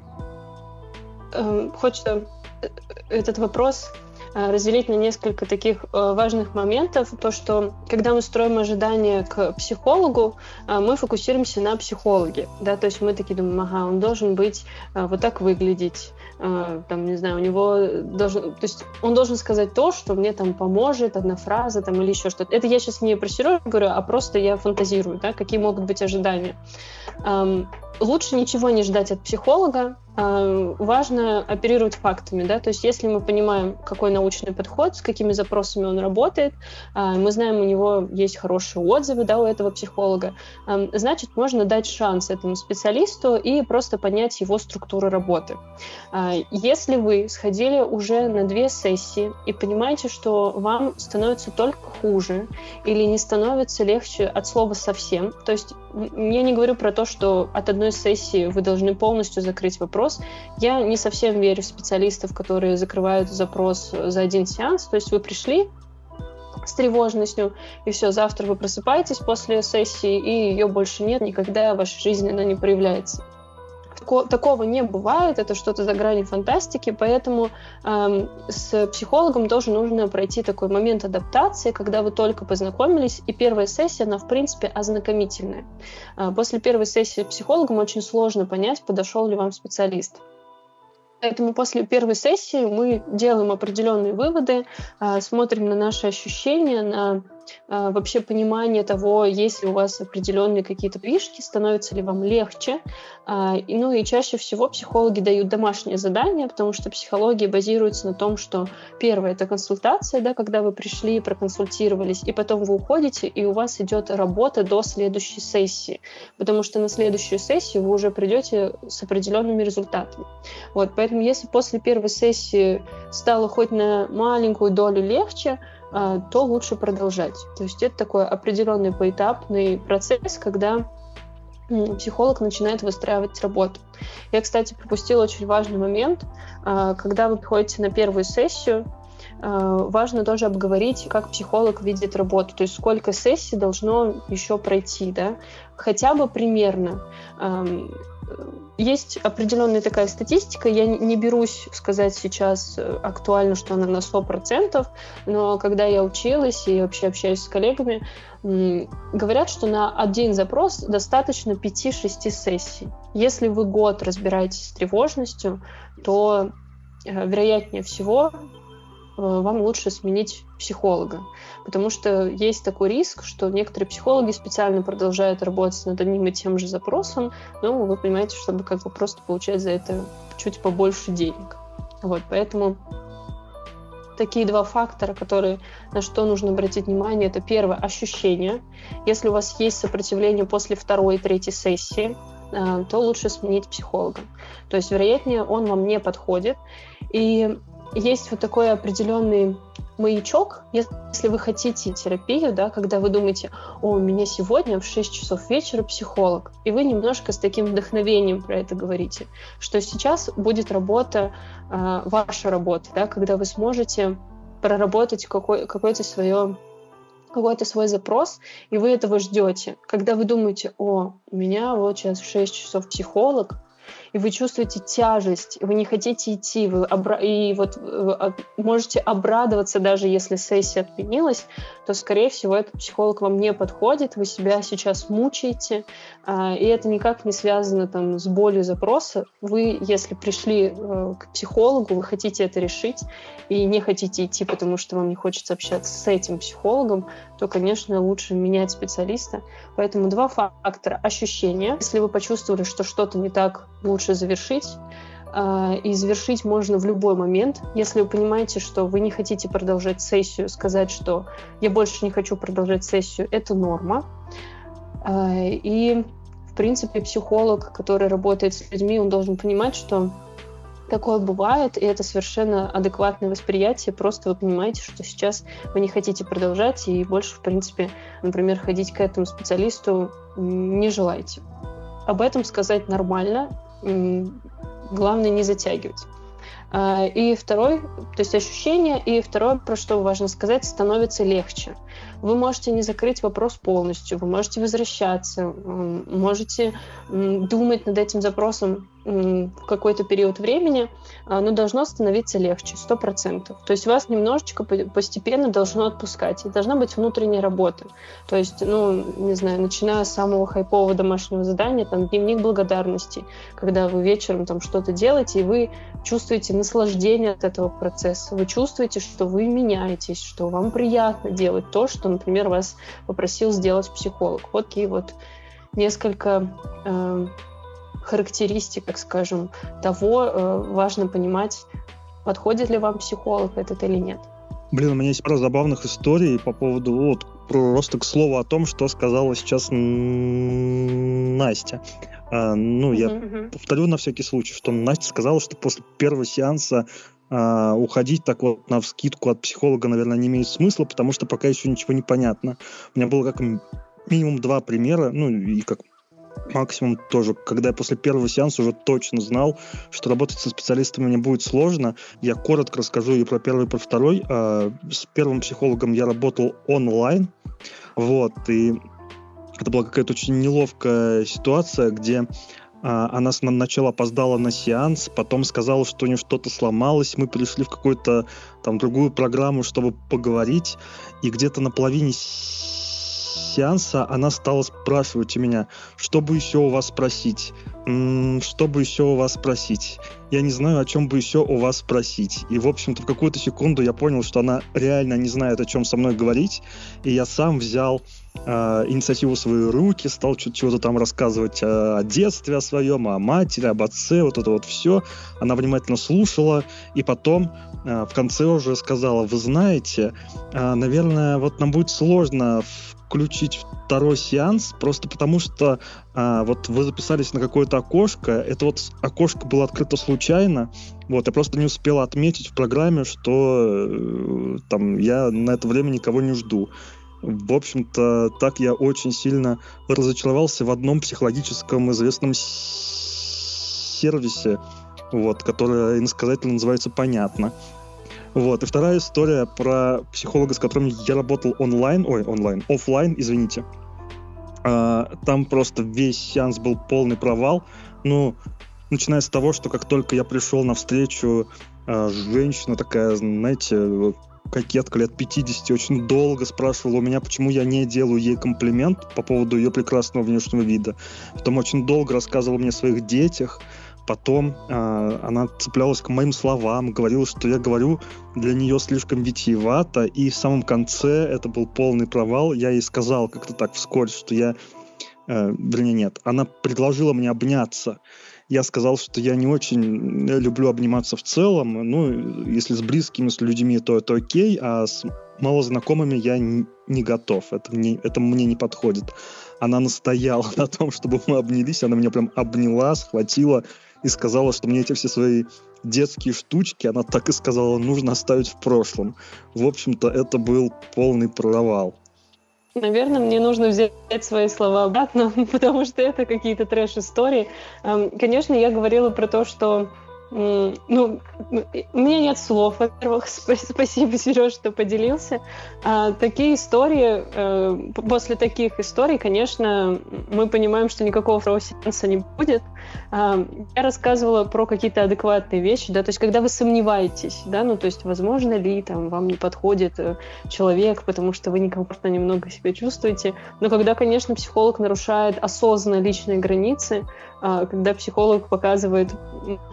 Эм, хочется э, этот вопрос разделить на несколько таких э, важных моментов. То, что когда мы строим ожидания к психологу, э, мы фокусируемся на психологе. Да? То есть мы такие думаем, ага, он должен быть вот так выглядеть, там, не знаю, у него должен, то есть он должен сказать то, что мне там поможет, одна фраза там или еще что-то. Это я сейчас не про Сережу говорю, а просто я фантазирую, да, какие могут быть ожидания. Эм, лучше ничего не ждать от психолога, важно оперировать фактами, да, то есть если мы понимаем, какой научный подход, с какими запросами он работает, а, мы знаем, у него есть хорошие отзывы, да, у этого психолога, а, значит, можно дать шанс этому специалисту и просто понять его структуру работы. Если вы сходили уже на две сессии и понимаете, что вам становится только хуже или не становится легче от слова совсем, то есть я не говорю про то, что от одной сессии вы должны полностью закрыть вопрос. Я не совсем верю в специалистов, которые закрывают запрос за один сеанс. То есть вы пришли с тревожностью, и все, завтра вы просыпаетесь после сессии, и ее больше нет, никогда в вашей жизни она не проявляется. Тако, такого не бывает, это что-то за гранью фантастики, поэтому э, с психологом тоже нужно пройти такой момент адаптации, когда вы только познакомились, и первая сессия, она, в принципе, ознакомительная. Э, после первой сессии с психологом очень сложно понять, подошел ли вам специалист. Поэтому после первой сессии мы делаем определенные выводы, а, смотрим на наши ощущения, на а, вообще понимание того, есть ли у вас определенные какие-то вишки, становится ли вам легче. А, ну и чаще всего психологи дают домашнее задание, потому что психология базируется на том, что первое — это консультация, да, когда вы пришли, проконсультировались, и потом вы уходите, и у вас идет работа до следующей сессии, потому что на следующую сессию вы уже придете с определенными результатами. Вот, поэтому если после первой сессии стало хоть на маленькую долю легче, а, то лучше продолжать. То есть это такой определенный поэтапный процесс, когда психолог начинает выстраивать работу. Я, кстати, пропустила очень важный момент. А, когда вы приходите на первую сессию, а, важно тоже обговорить, как психолог видит работу, то есть сколько сессий должно еще пройти, да, хотя бы примерно есть определенная такая статистика, я не берусь сказать сейчас э, актуально, что она на 100%, но когда я училась и вообще общаюсь с коллегами, говорят, что на один запрос достаточно 5-6 сессий. Если вы год разбираетесь с тревожностью, то э, вероятнее всего вам лучше сменить психолога. Потому что есть такой риск, что некоторые психологи специально продолжают работать над одним и тем же запросом, но вы понимаете, чтобы как бы просто получать за это чуть побольше денег. Вот, поэтому такие два фактора, которые, на что нужно обратить внимание, это первое – ощущение. Если у вас есть сопротивление после второй и третьей сессии, э, то лучше сменить психолога. То есть, вероятнее, он вам не подходит. И есть вот такой определенный маячок, если вы хотите терапию, да, когда вы думаете, о, у меня сегодня в 6 часов вечера психолог, и вы немножко с таким вдохновением про это говорите, что сейчас будет работа, э, ваша работа, да, когда вы сможете проработать какой, какое-то свое какой-то свой запрос, и вы этого ждете. Когда вы думаете, о, у меня вот сейчас в 6 часов психолог, и вы чувствуете тяжесть, вы не хотите идти, вы обра... и вот можете обрадоваться, даже если сессия отменилась, то, скорее всего, этот психолог вам не подходит, вы себя сейчас мучаете, а, и это никак не связано там, с болью запроса. Вы, если пришли э, к психологу, вы хотите это решить, и не хотите идти, потому что вам не хочется общаться с этим психологом, то, конечно, лучше менять специалиста. Поэтому два фактора. Ощущения. Если вы почувствовали, что что-то не так, лучше завершить. А, и завершить можно в любой момент. Если вы понимаете, что вы не хотите продолжать сессию, сказать, что я больше не хочу продолжать сессию, это норма. А, и, в принципе, психолог, который работает с людьми, он должен понимать, что такое бывает, и это совершенно адекватное восприятие. Просто вы понимаете, что сейчас вы не хотите продолжать, и больше, в принципе, например, ходить к этому специалисту не желаете. Об этом сказать нормально, главное не затягивать. А, и второй, то есть ощущение, и второе, про что важно сказать, становится легче. Вы можете не закрыть вопрос полностью, вы можете возвращаться, можете думать над этим запросом в какой-то период времени, а, но должно становиться легче, сто процентов. То есть вас немножечко постепенно должно отпускать, и должна быть внутренняя работа. То есть, ну, не знаю, начиная с самого хайпового домашнего задания, там, дневник благодарности, когда вы вечером там что-то делаете, и вы чувствуете наслаждение от этого процесса, вы чувствуете, что вы меняетесь, что вам приятно делать то, что, например, вас попросил сделать психолог. Вот такие вот несколько э, характеристик, так скажем, того, э, важно понимать, подходит ли вам психолог этот или нет.
Блин, у меня есть пара забавных историй по поводу вот просто к слову о том, что сказала сейчас Настя. А, ну, я uh-huh. повторю на всякий случай, что Настя сказала, что после первого сеанса а, уходить так вот на вскидку от психолога, наверное, не имеет смысла, потому что пока еще ничего не понятно. У меня было как минимум два примера, ну и как максимум тоже, когда я после первого сеанса уже точно знал, что работать со специалистами мне будет сложно. Я коротко расскажу и про первый, и про второй. А, с первым психологом я работал онлайн, вот, и это была какая-то очень неловкая ситуация, где она сначала опоздала на сеанс, потом сказала, что у нее что-то сломалось. Мы перешли в какую-то там другую программу, чтобы поговорить. И где-то на половине сеанса она стала спрашивать у меня, что бы еще у вас спросить, что бы еще у вас спросить. Я не знаю, о чем бы еще у вас спросить. И, в общем-то, в какую-то секунду я понял, что она реально не знает, о чем со мной говорить. И я сам взял э, инициативу в свои руки, стал чего-то там рассказывать о, о детстве о своем, о матери, об отце, вот это вот все. Она внимательно слушала, и потом э, в конце уже сказала, вы знаете, э, наверное, вот нам будет сложно включить второй сеанс, просто потому что а, вот вы записались на какое-то окошко, это вот окошко было открыто случайно, вот, я просто не успел отметить в программе, что э, там я на это время никого не жду. В общем-то, так я очень сильно разочаровался в одном психологическом известном сервисе, вот, который иносказательно называется «Понятно». Вот. И вторая история про психолога, с которым я работал онлайн, ой, онлайн, офлайн, извините. А, там просто весь сеанс был полный провал. Ну, начиная с того, что как только я пришел на встречу, а, женщина такая, знаете, кокетка лет 50 очень долго спрашивала у меня, почему я не делаю ей комплимент по поводу ее прекрасного внешнего вида. Потом очень долго рассказывала мне о своих детях, Потом э, она цеплялась к моим словам, говорила, что я говорю для нее слишком витиевато, и в самом конце это был полный провал. Я ей сказал как-то так вскользь, что я... Э, вернее, нет. Она предложила мне обняться. Я сказал, что я не очень люблю обниматься в целом. Ну, если с близкими, с людьми, то это окей, а с малознакомыми я не готов. Это мне, это мне не подходит. Она настояла на том, чтобы мы обнялись. Она меня прям обняла, схватила и сказала, что мне эти все свои детские штучки, она так и сказала, нужно оставить в прошлом. В общем-то, это был полный провал.
Наверное, мне нужно взять свои слова обратно, потому что это какие-то трэш-истории. Конечно, я говорила про то, что ну, у меня нет слов. Во-первых, спасибо, Сереж, что поделился. А, такие истории, э, после таких историй, конечно, мы понимаем, что никакого второго сеанса не будет. Я рассказывала про какие-то адекватные вещи, да, то есть когда вы сомневаетесь, да, ну, то есть возможно ли там вам не подходит э, человек, потому что вы некомфортно немного себя чувствуете, но когда, конечно, психолог нарушает осознанно личные границы, а, когда психолог показывает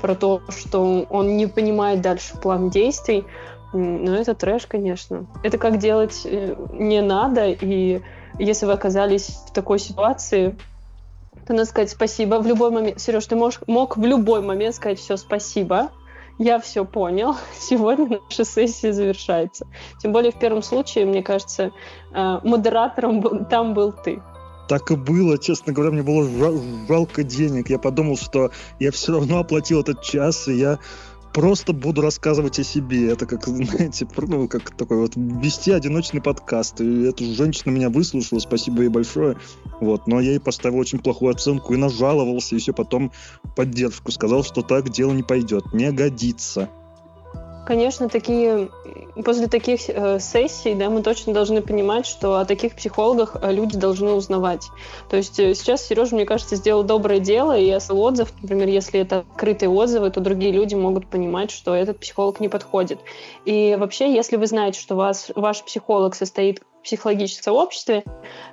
про то, что он не понимает дальше план действий, ну, это трэш, конечно. Это как делать э, не надо, и если вы оказались в такой ситуации, надо сказать спасибо в любой момент. Сереж, ты можешь, мог в любой момент сказать все спасибо, я все понял, сегодня наша сессия завершается. Тем более в первом случае, мне кажется, э, модератором там был ты
так и было, честно говоря, мне было жалко денег. Я подумал, что я все равно оплатил этот час, и я просто буду рассказывать о себе. Это как, знаете, ну, как такой вот вести одиночный подкаст. И эту женщина меня выслушала, спасибо ей большое. Вот, но я ей поставил очень плохую оценку и нажаловался, и все потом поддержку. Сказал, что так дело не пойдет, не годится.
Конечно, такие после таких э, сессий, да, мы точно должны понимать, что о таких психологах э, люди должны узнавать. То есть э, сейчас Сережа, мне кажется, сделал доброе дело, и если отзыв, например, если это открытые отзывы, то другие люди могут понимать, что этот психолог не подходит. И вообще, если вы знаете, что вас, ваш психолог состоит психологическом сообществе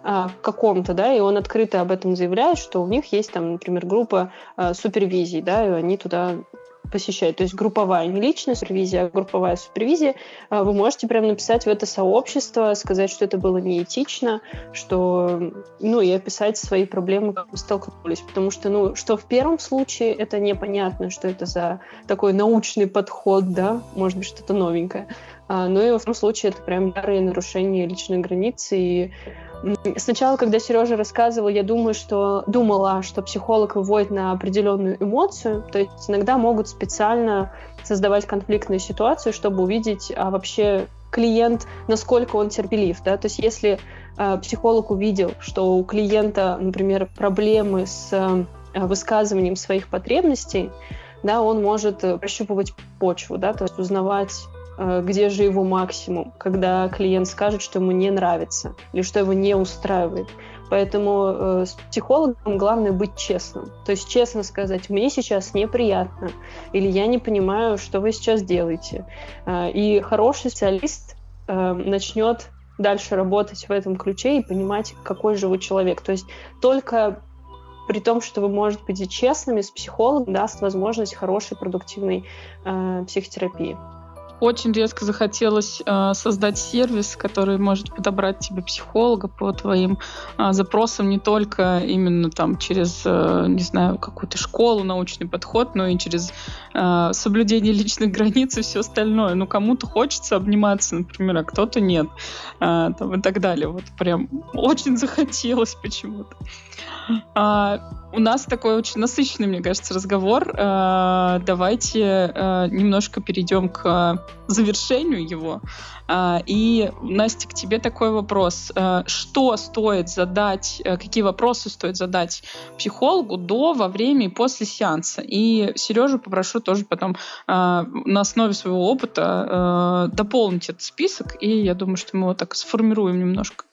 э, каком-то, да, и он открыто об этом заявляет, что у них есть там, например, группа э, супервизий, да, и они туда посещать. То есть групповая, не личная супервизия, а групповая супервизия. А, вы можете прям написать в это сообщество, сказать, что это было неэтично, что, ну, и описать свои проблемы, как вы столкнулись. Потому что, ну, что в первом случае это непонятно, что это за такой научный подход, да, может быть, что-то новенькое. А, ну и во втором случае это прям ярые нарушения личной границы и Сначала, когда Сережа рассказывал, я думаю, что думала, что психолог выводит на определенную эмоцию. То есть иногда могут специально создавать конфликтную ситуацию, чтобы увидеть а вообще клиент, насколько он терпелив. Да? То есть если э, психолог увидел, что у клиента, например, проблемы с э, высказыванием своих потребностей, да, он может прощупывать почву, да, то есть узнавать Э, где же его максимум, когда клиент скажет, что ему не нравится или что его не устраивает. Поэтому э, с психологом главное быть честным. То есть честно сказать, мне сейчас неприятно, или я не понимаю, что вы сейчас делаете. Э, и хороший специалист э, начнет дальше работать в этом ключе и понимать, какой же вы человек. То есть только при том, что вы можете быть честными с психологом, даст возможность хорошей, продуктивной э, психотерапии
очень резко захотелось э, создать сервис, который может подобрать тебе психолога по твоим э, запросам не только именно там через, э, не знаю, какую-то школу, научный подход, но и через э, соблюдение личных границ и все остальное. Ну, кому-то хочется обниматься, например, а кто-то нет. Э, там, и так далее. Вот прям очень захотелось почему-то. А, у нас такой очень насыщенный, мне кажется, разговор. А, давайте а, немножко перейдем к завершению его. А, и, Настя, к тебе такой вопрос. Что стоит задать, какие вопросы стоит задать психологу до, во время и после сеанса? И Сережу попрошу тоже потом на основе своего опыта дополнить этот список, и я думаю, что мы его так сформируем немножко.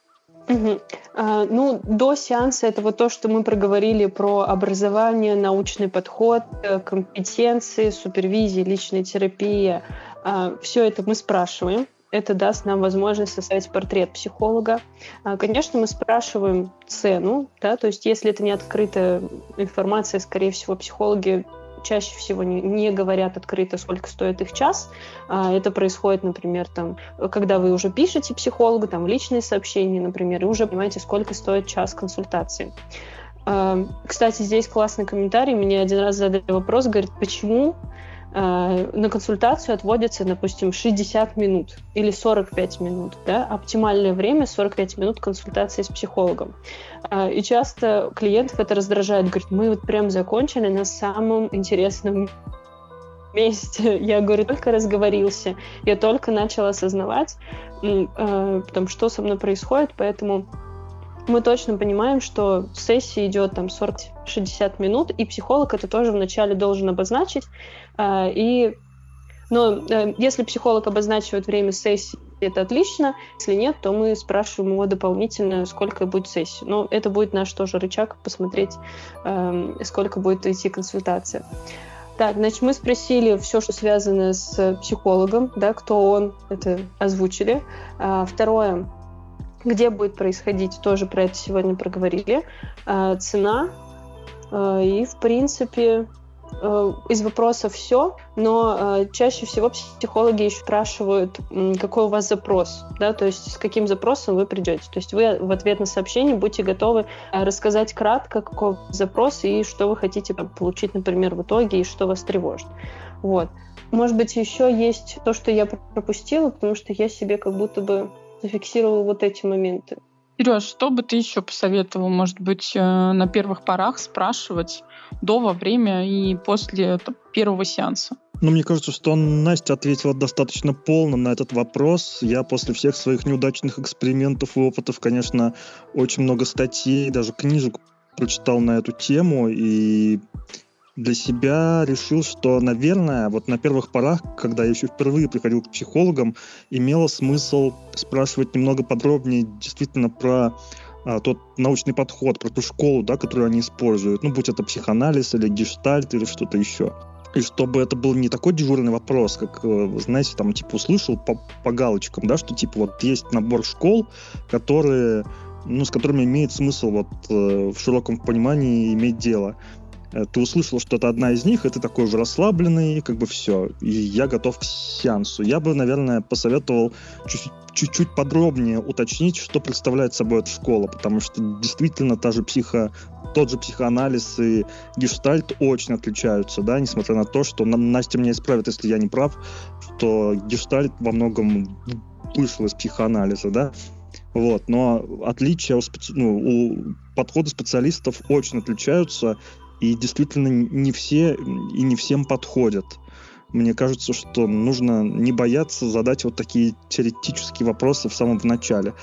Угу. А, ну, до сеанса это вот то, что мы проговорили про образование, научный подход, э, компетенции, супервизии, личная терапия. А, все это мы спрашиваем. Это даст нам возможность составить портрет психолога. А, конечно, мы спрашиваем цену, да, то есть если это не открытая информация, скорее всего, психологи чаще всего не, не говорят открыто, сколько стоит их час. А, это происходит, например, там, когда вы уже пишете психологу, там, личные сообщения, например, и уже понимаете, сколько стоит час консультации. А, кстати, здесь классный комментарий. Мне один раз задали вопрос, говорит, почему на консультацию отводится, допустим, 60 минут или 45 минут. Да? Оптимальное время 45 минут консультации с психологом. Э, и часто клиентов это раздражает. Говорит, мы вот прям закончили на самом интересном месте. Я говорю, только разговорился. Я только начала осознавать, э, там, что со мной происходит, поэтому мы точно понимаем, что сессия идет там 40-60 минут, и психолог это тоже вначале должен обозначить. А, и, но э, если психолог обозначивает время сессии, это отлично. Если нет, то мы спрашиваем его дополнительно, сколько будет сессия. Но это будет наш тоже рычаг посмотреть, эм, сколько будет идти консультация. Так, значит, мы спросили все, что связано с психологом, да, кто он, это озвучили. А, второе, где будет происходить, тоже про это сегодня проговорили. А, цена а, и, в принципе, а, из вопросов все, но чаще всего психологи еще спрашивают, какой у вас запрос, да, то есть с каким запросом вы придете. То есть вы в ответ на сообщение будете готовы рассказать кратко, какой запрос и что вы хотите получить, например, в итоге, и что вас тревожит. Вот. Может быть, еще есть то, что я пропустила, потому что я себе как будто бы зафиксировал вот эти моменты.
Сереж, что бы ты еще посоветовал, может быть, э, на первых порах спрашивать до, во время и после первого сеанса?
Ну, мне кажется, что Настя ответила достаточно полно на этот вопрос. Я после всех своих неудачных экспериментов и опытов, конечно, очень много статей, даже книжек прочитал на эту тему, и для себя решил, что, наверное, вот на первых порах, когда я еще впервые приходил к психологам, имело смысл спрашивать немного подробнее действительно про а, тот научный подход, про ту школу, да, которую они используют, ну, будь это психоанализ или гештальт или что-то еще. И чтобы это был не такой дежурный вопрос, как, э, знаете, там, типа, услышал по, по галочкам, да, что, типа, вот есть набор школ, которые ну, с которыми имеет смысл вот э, в широком понимании иметь дело. Э, ты услышал, что это одна из них, и ты такой уже расслабленный, как бы все, и я готов к сеансу. Я бы, наверное, посоветовал чуть-чуть подробнее уточнить, что представляет собой эта школа, потому что действительно та же психо, тот же психоанализ и гештальт очень отличаются, да, несмотря на то, что Настя меня исправит, если я не прав, что гештальт во многом вышел из психоанализа, да, вот, но отличия у, специ... ну, у подхода специалистов очень отличаются, и действительно не все и не всем подходят. Мне кажется, что нужно не бояться задать вот такие теоретические вопросы в самом начале.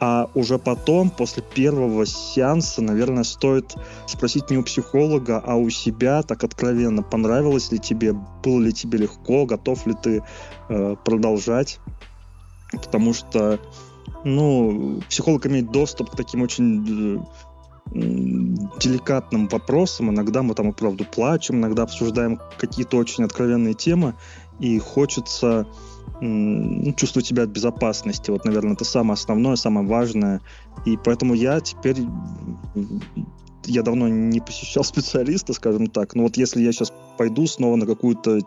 А уже потом, после первого сеанса, наверное, стоит спросить не у психолога, а у себя так откровенно, понравилось ли тебе, было ли тебе легко, готов ли ты э, продолжать. Потому что ну, психолог имеет доступ к таким очень деликатным вопросам. Иногда мы там и правду плачем, иногда обсуждаем какие-то очень откровенные темы, и хочется ну, чувствовать себя в безопасности. Вот, наверное, это самое основное, самое важное. И поэтому я теперь я давно не посещал специалиста, скажем так. Но вот если я сейчас пойду снова на какую-то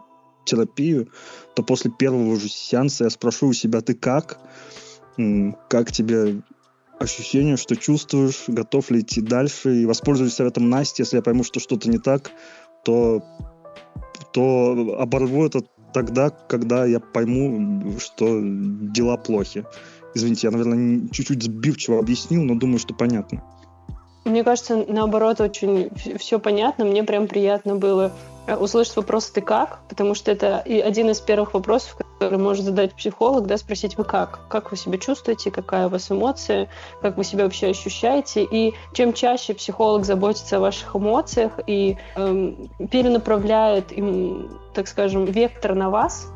терапию, то после первого же сеанса я спрошу у себя, ты как? Как тебе ощущение, что чувствуешь, готов ли идти дальше, и воспользуюсь советом Насти, если я пойму, что что-то не так, то, то оборву это тогда, когда я пойму, что дела плохи. Извините, я, наверное, чуть-чуть сбивчиво объяснил, но думаю, что понятно.
Мне кажется, наоборот, очень все понятно. Мне прям приятно было услышать вопрос «ты как?», потому что это и один из первых вопросов, который может задать психолог, да, спросить «вы как?», как вы себя чувствуете, какая у вас эмоция, как вы себя вообще ощущаете. И чем чаще психолог заботится о ваших эмоциях и эм, перенаправляет им, так скажем, вектор на вас,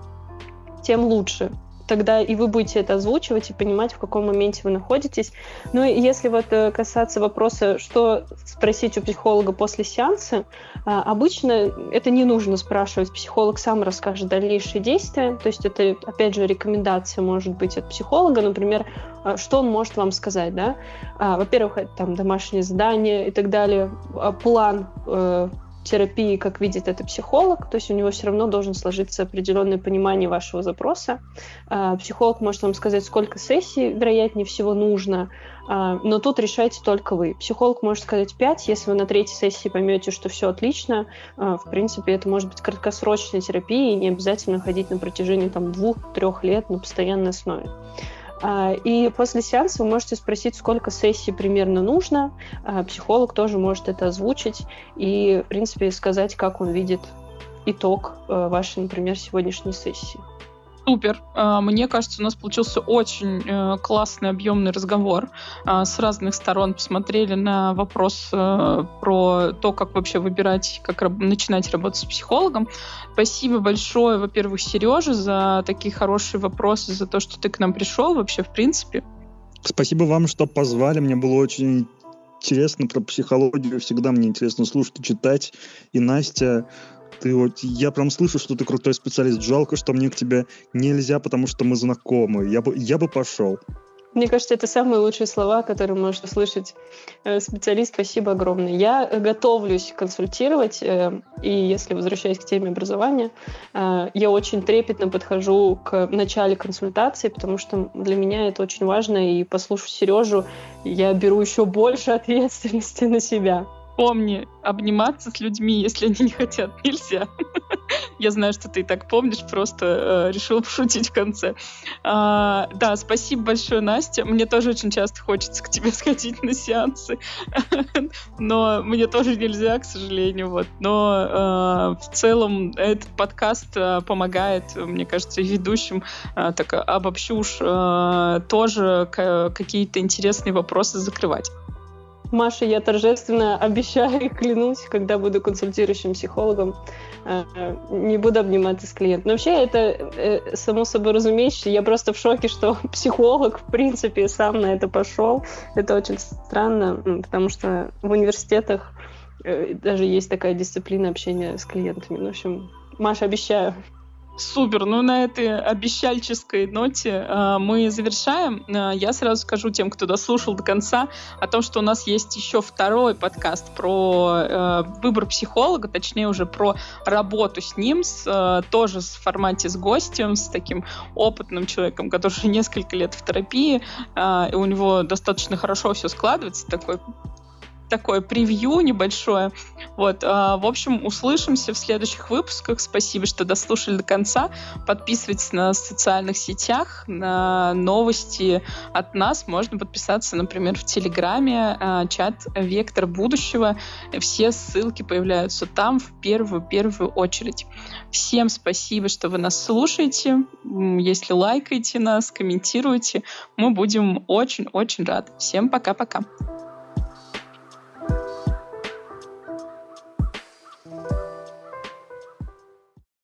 тем лучше тогда и вы будете это озвучивать и понимать, в каком моменте вы находитесь. Ну и если вот э, касаться вопроса, что спросить у психолога после сеанса, а, обычно это не нужно спрашивать. Психолог сам расскажет дальнейшие действия. То есть это, опять же, рекомендация может быть от психолога, например, а, что он может вам сказать, да? А, во-первых, это там домашнее задание и так далее, план э, терапии, как видит это психолог, то есть у него все равно должен сложиться определенное понимание вашего запроса. А, психолог может вам сказать, сколько сессий, вероятнее всего, нужно, а, но тут решайте только вы. Психолог может сказать 5, если вы на третьей сессии поймете, что все отлично, а, в принципе, это может быть краткосрочная терапия, и не обязательно ходить на протяжении там двух-трех лет на постоянной основе. А, и после сеанса вы можете спросить, сколько сессий примерно нужно. А, психолог тоже может это озвучить и, в принципе, сказать, как он видит итог а, вашей, например, сегодняшней сессии.
Супер. А, мне кажется, у нас получился очень э, классный, объемный разговор. А, с разных сторон посмотрели на вопрос э, про то, как вообще выбирать, как начинать работать с психологом. Спасибо большое, во-первых, Сереже за такие хорошие вопросы, за то, что ты к нам пришел вообще, в принципе.
Спасибо вам, что позвали. Мне было очень интересно про психологию. Всегда мне интересно слушать и читать. И Настя ты вот, я прям слышу, что ты крутой специалист. Жалко, что мне к тебе нельзя, потому что мы знакомы. Я бы, я бы пошел.
Мне кажется, это самые лучшие слова, которые может услышать э, специалист. Спасибо огромное. Я готовлюсь консультировать, э, и если возвращаясь к теме образования, э, я очень трепетно подхожу к начале консультации, потому что для меня это очень важно, и послушав Сережу, я беру еще больше ответственности на себя.
Помни, обниматься с людьми, если они не хотят, нельзя. Я знаю, что ты и так помнишь, просто э, решил пошутить в конце. А, да, спасибо большое, Настя. Мне тоже очень часто хочется к тебе сходить на сеансы, но мне тоже нельзя, к сожалению. Вот. Но э, в целом этот подкаст э, помогает, мне кажется, ведущим, э, так обобщу уж, э, тоже какие-то интересные вопросы закрывать.
Маша, я торжественно обещаю и клянусь, когда буду консультирующим психологом, э, не буду обниматься с клиентом. Вообще это э, само собой разумеется. Я просто в шоке, что психолог, в принципе, сам на это пошел. Это очень странно, потому что в университетах э, даже есть такая дисциплина общения с клиентами. Ну, в общем, Маша, обещаю.
Супер. Ну, на этой обещальческой ноте э, мы завершаем. Э, я сразу скажу тем, кто дослушал до конца, о том, что у нас есть еще второй подкаст про э, выбор психолога, точнее уже про работу с ним, с, э, тоже в формате с гостем, с таким опытным человеком, который уже несколько лет в терапии, э, и у него достаточно хорошо все складывается, такой такое превью небольшое. Вот, а, в общем, услышимся в следующих выпусках. Спасибо, что дослушали до конца. Подписывайтесь на социальных сетях, на новости от нас. Можно подписаться, например, в Телеграме, а, чат «Вектор будущего». Все ссылки появляются там в первую-первую очередь. Всем спасибо, что вы нас слушаете. Если лайкаете нас, комментируете, мы будем очень-очень рады. Всем пока-пока.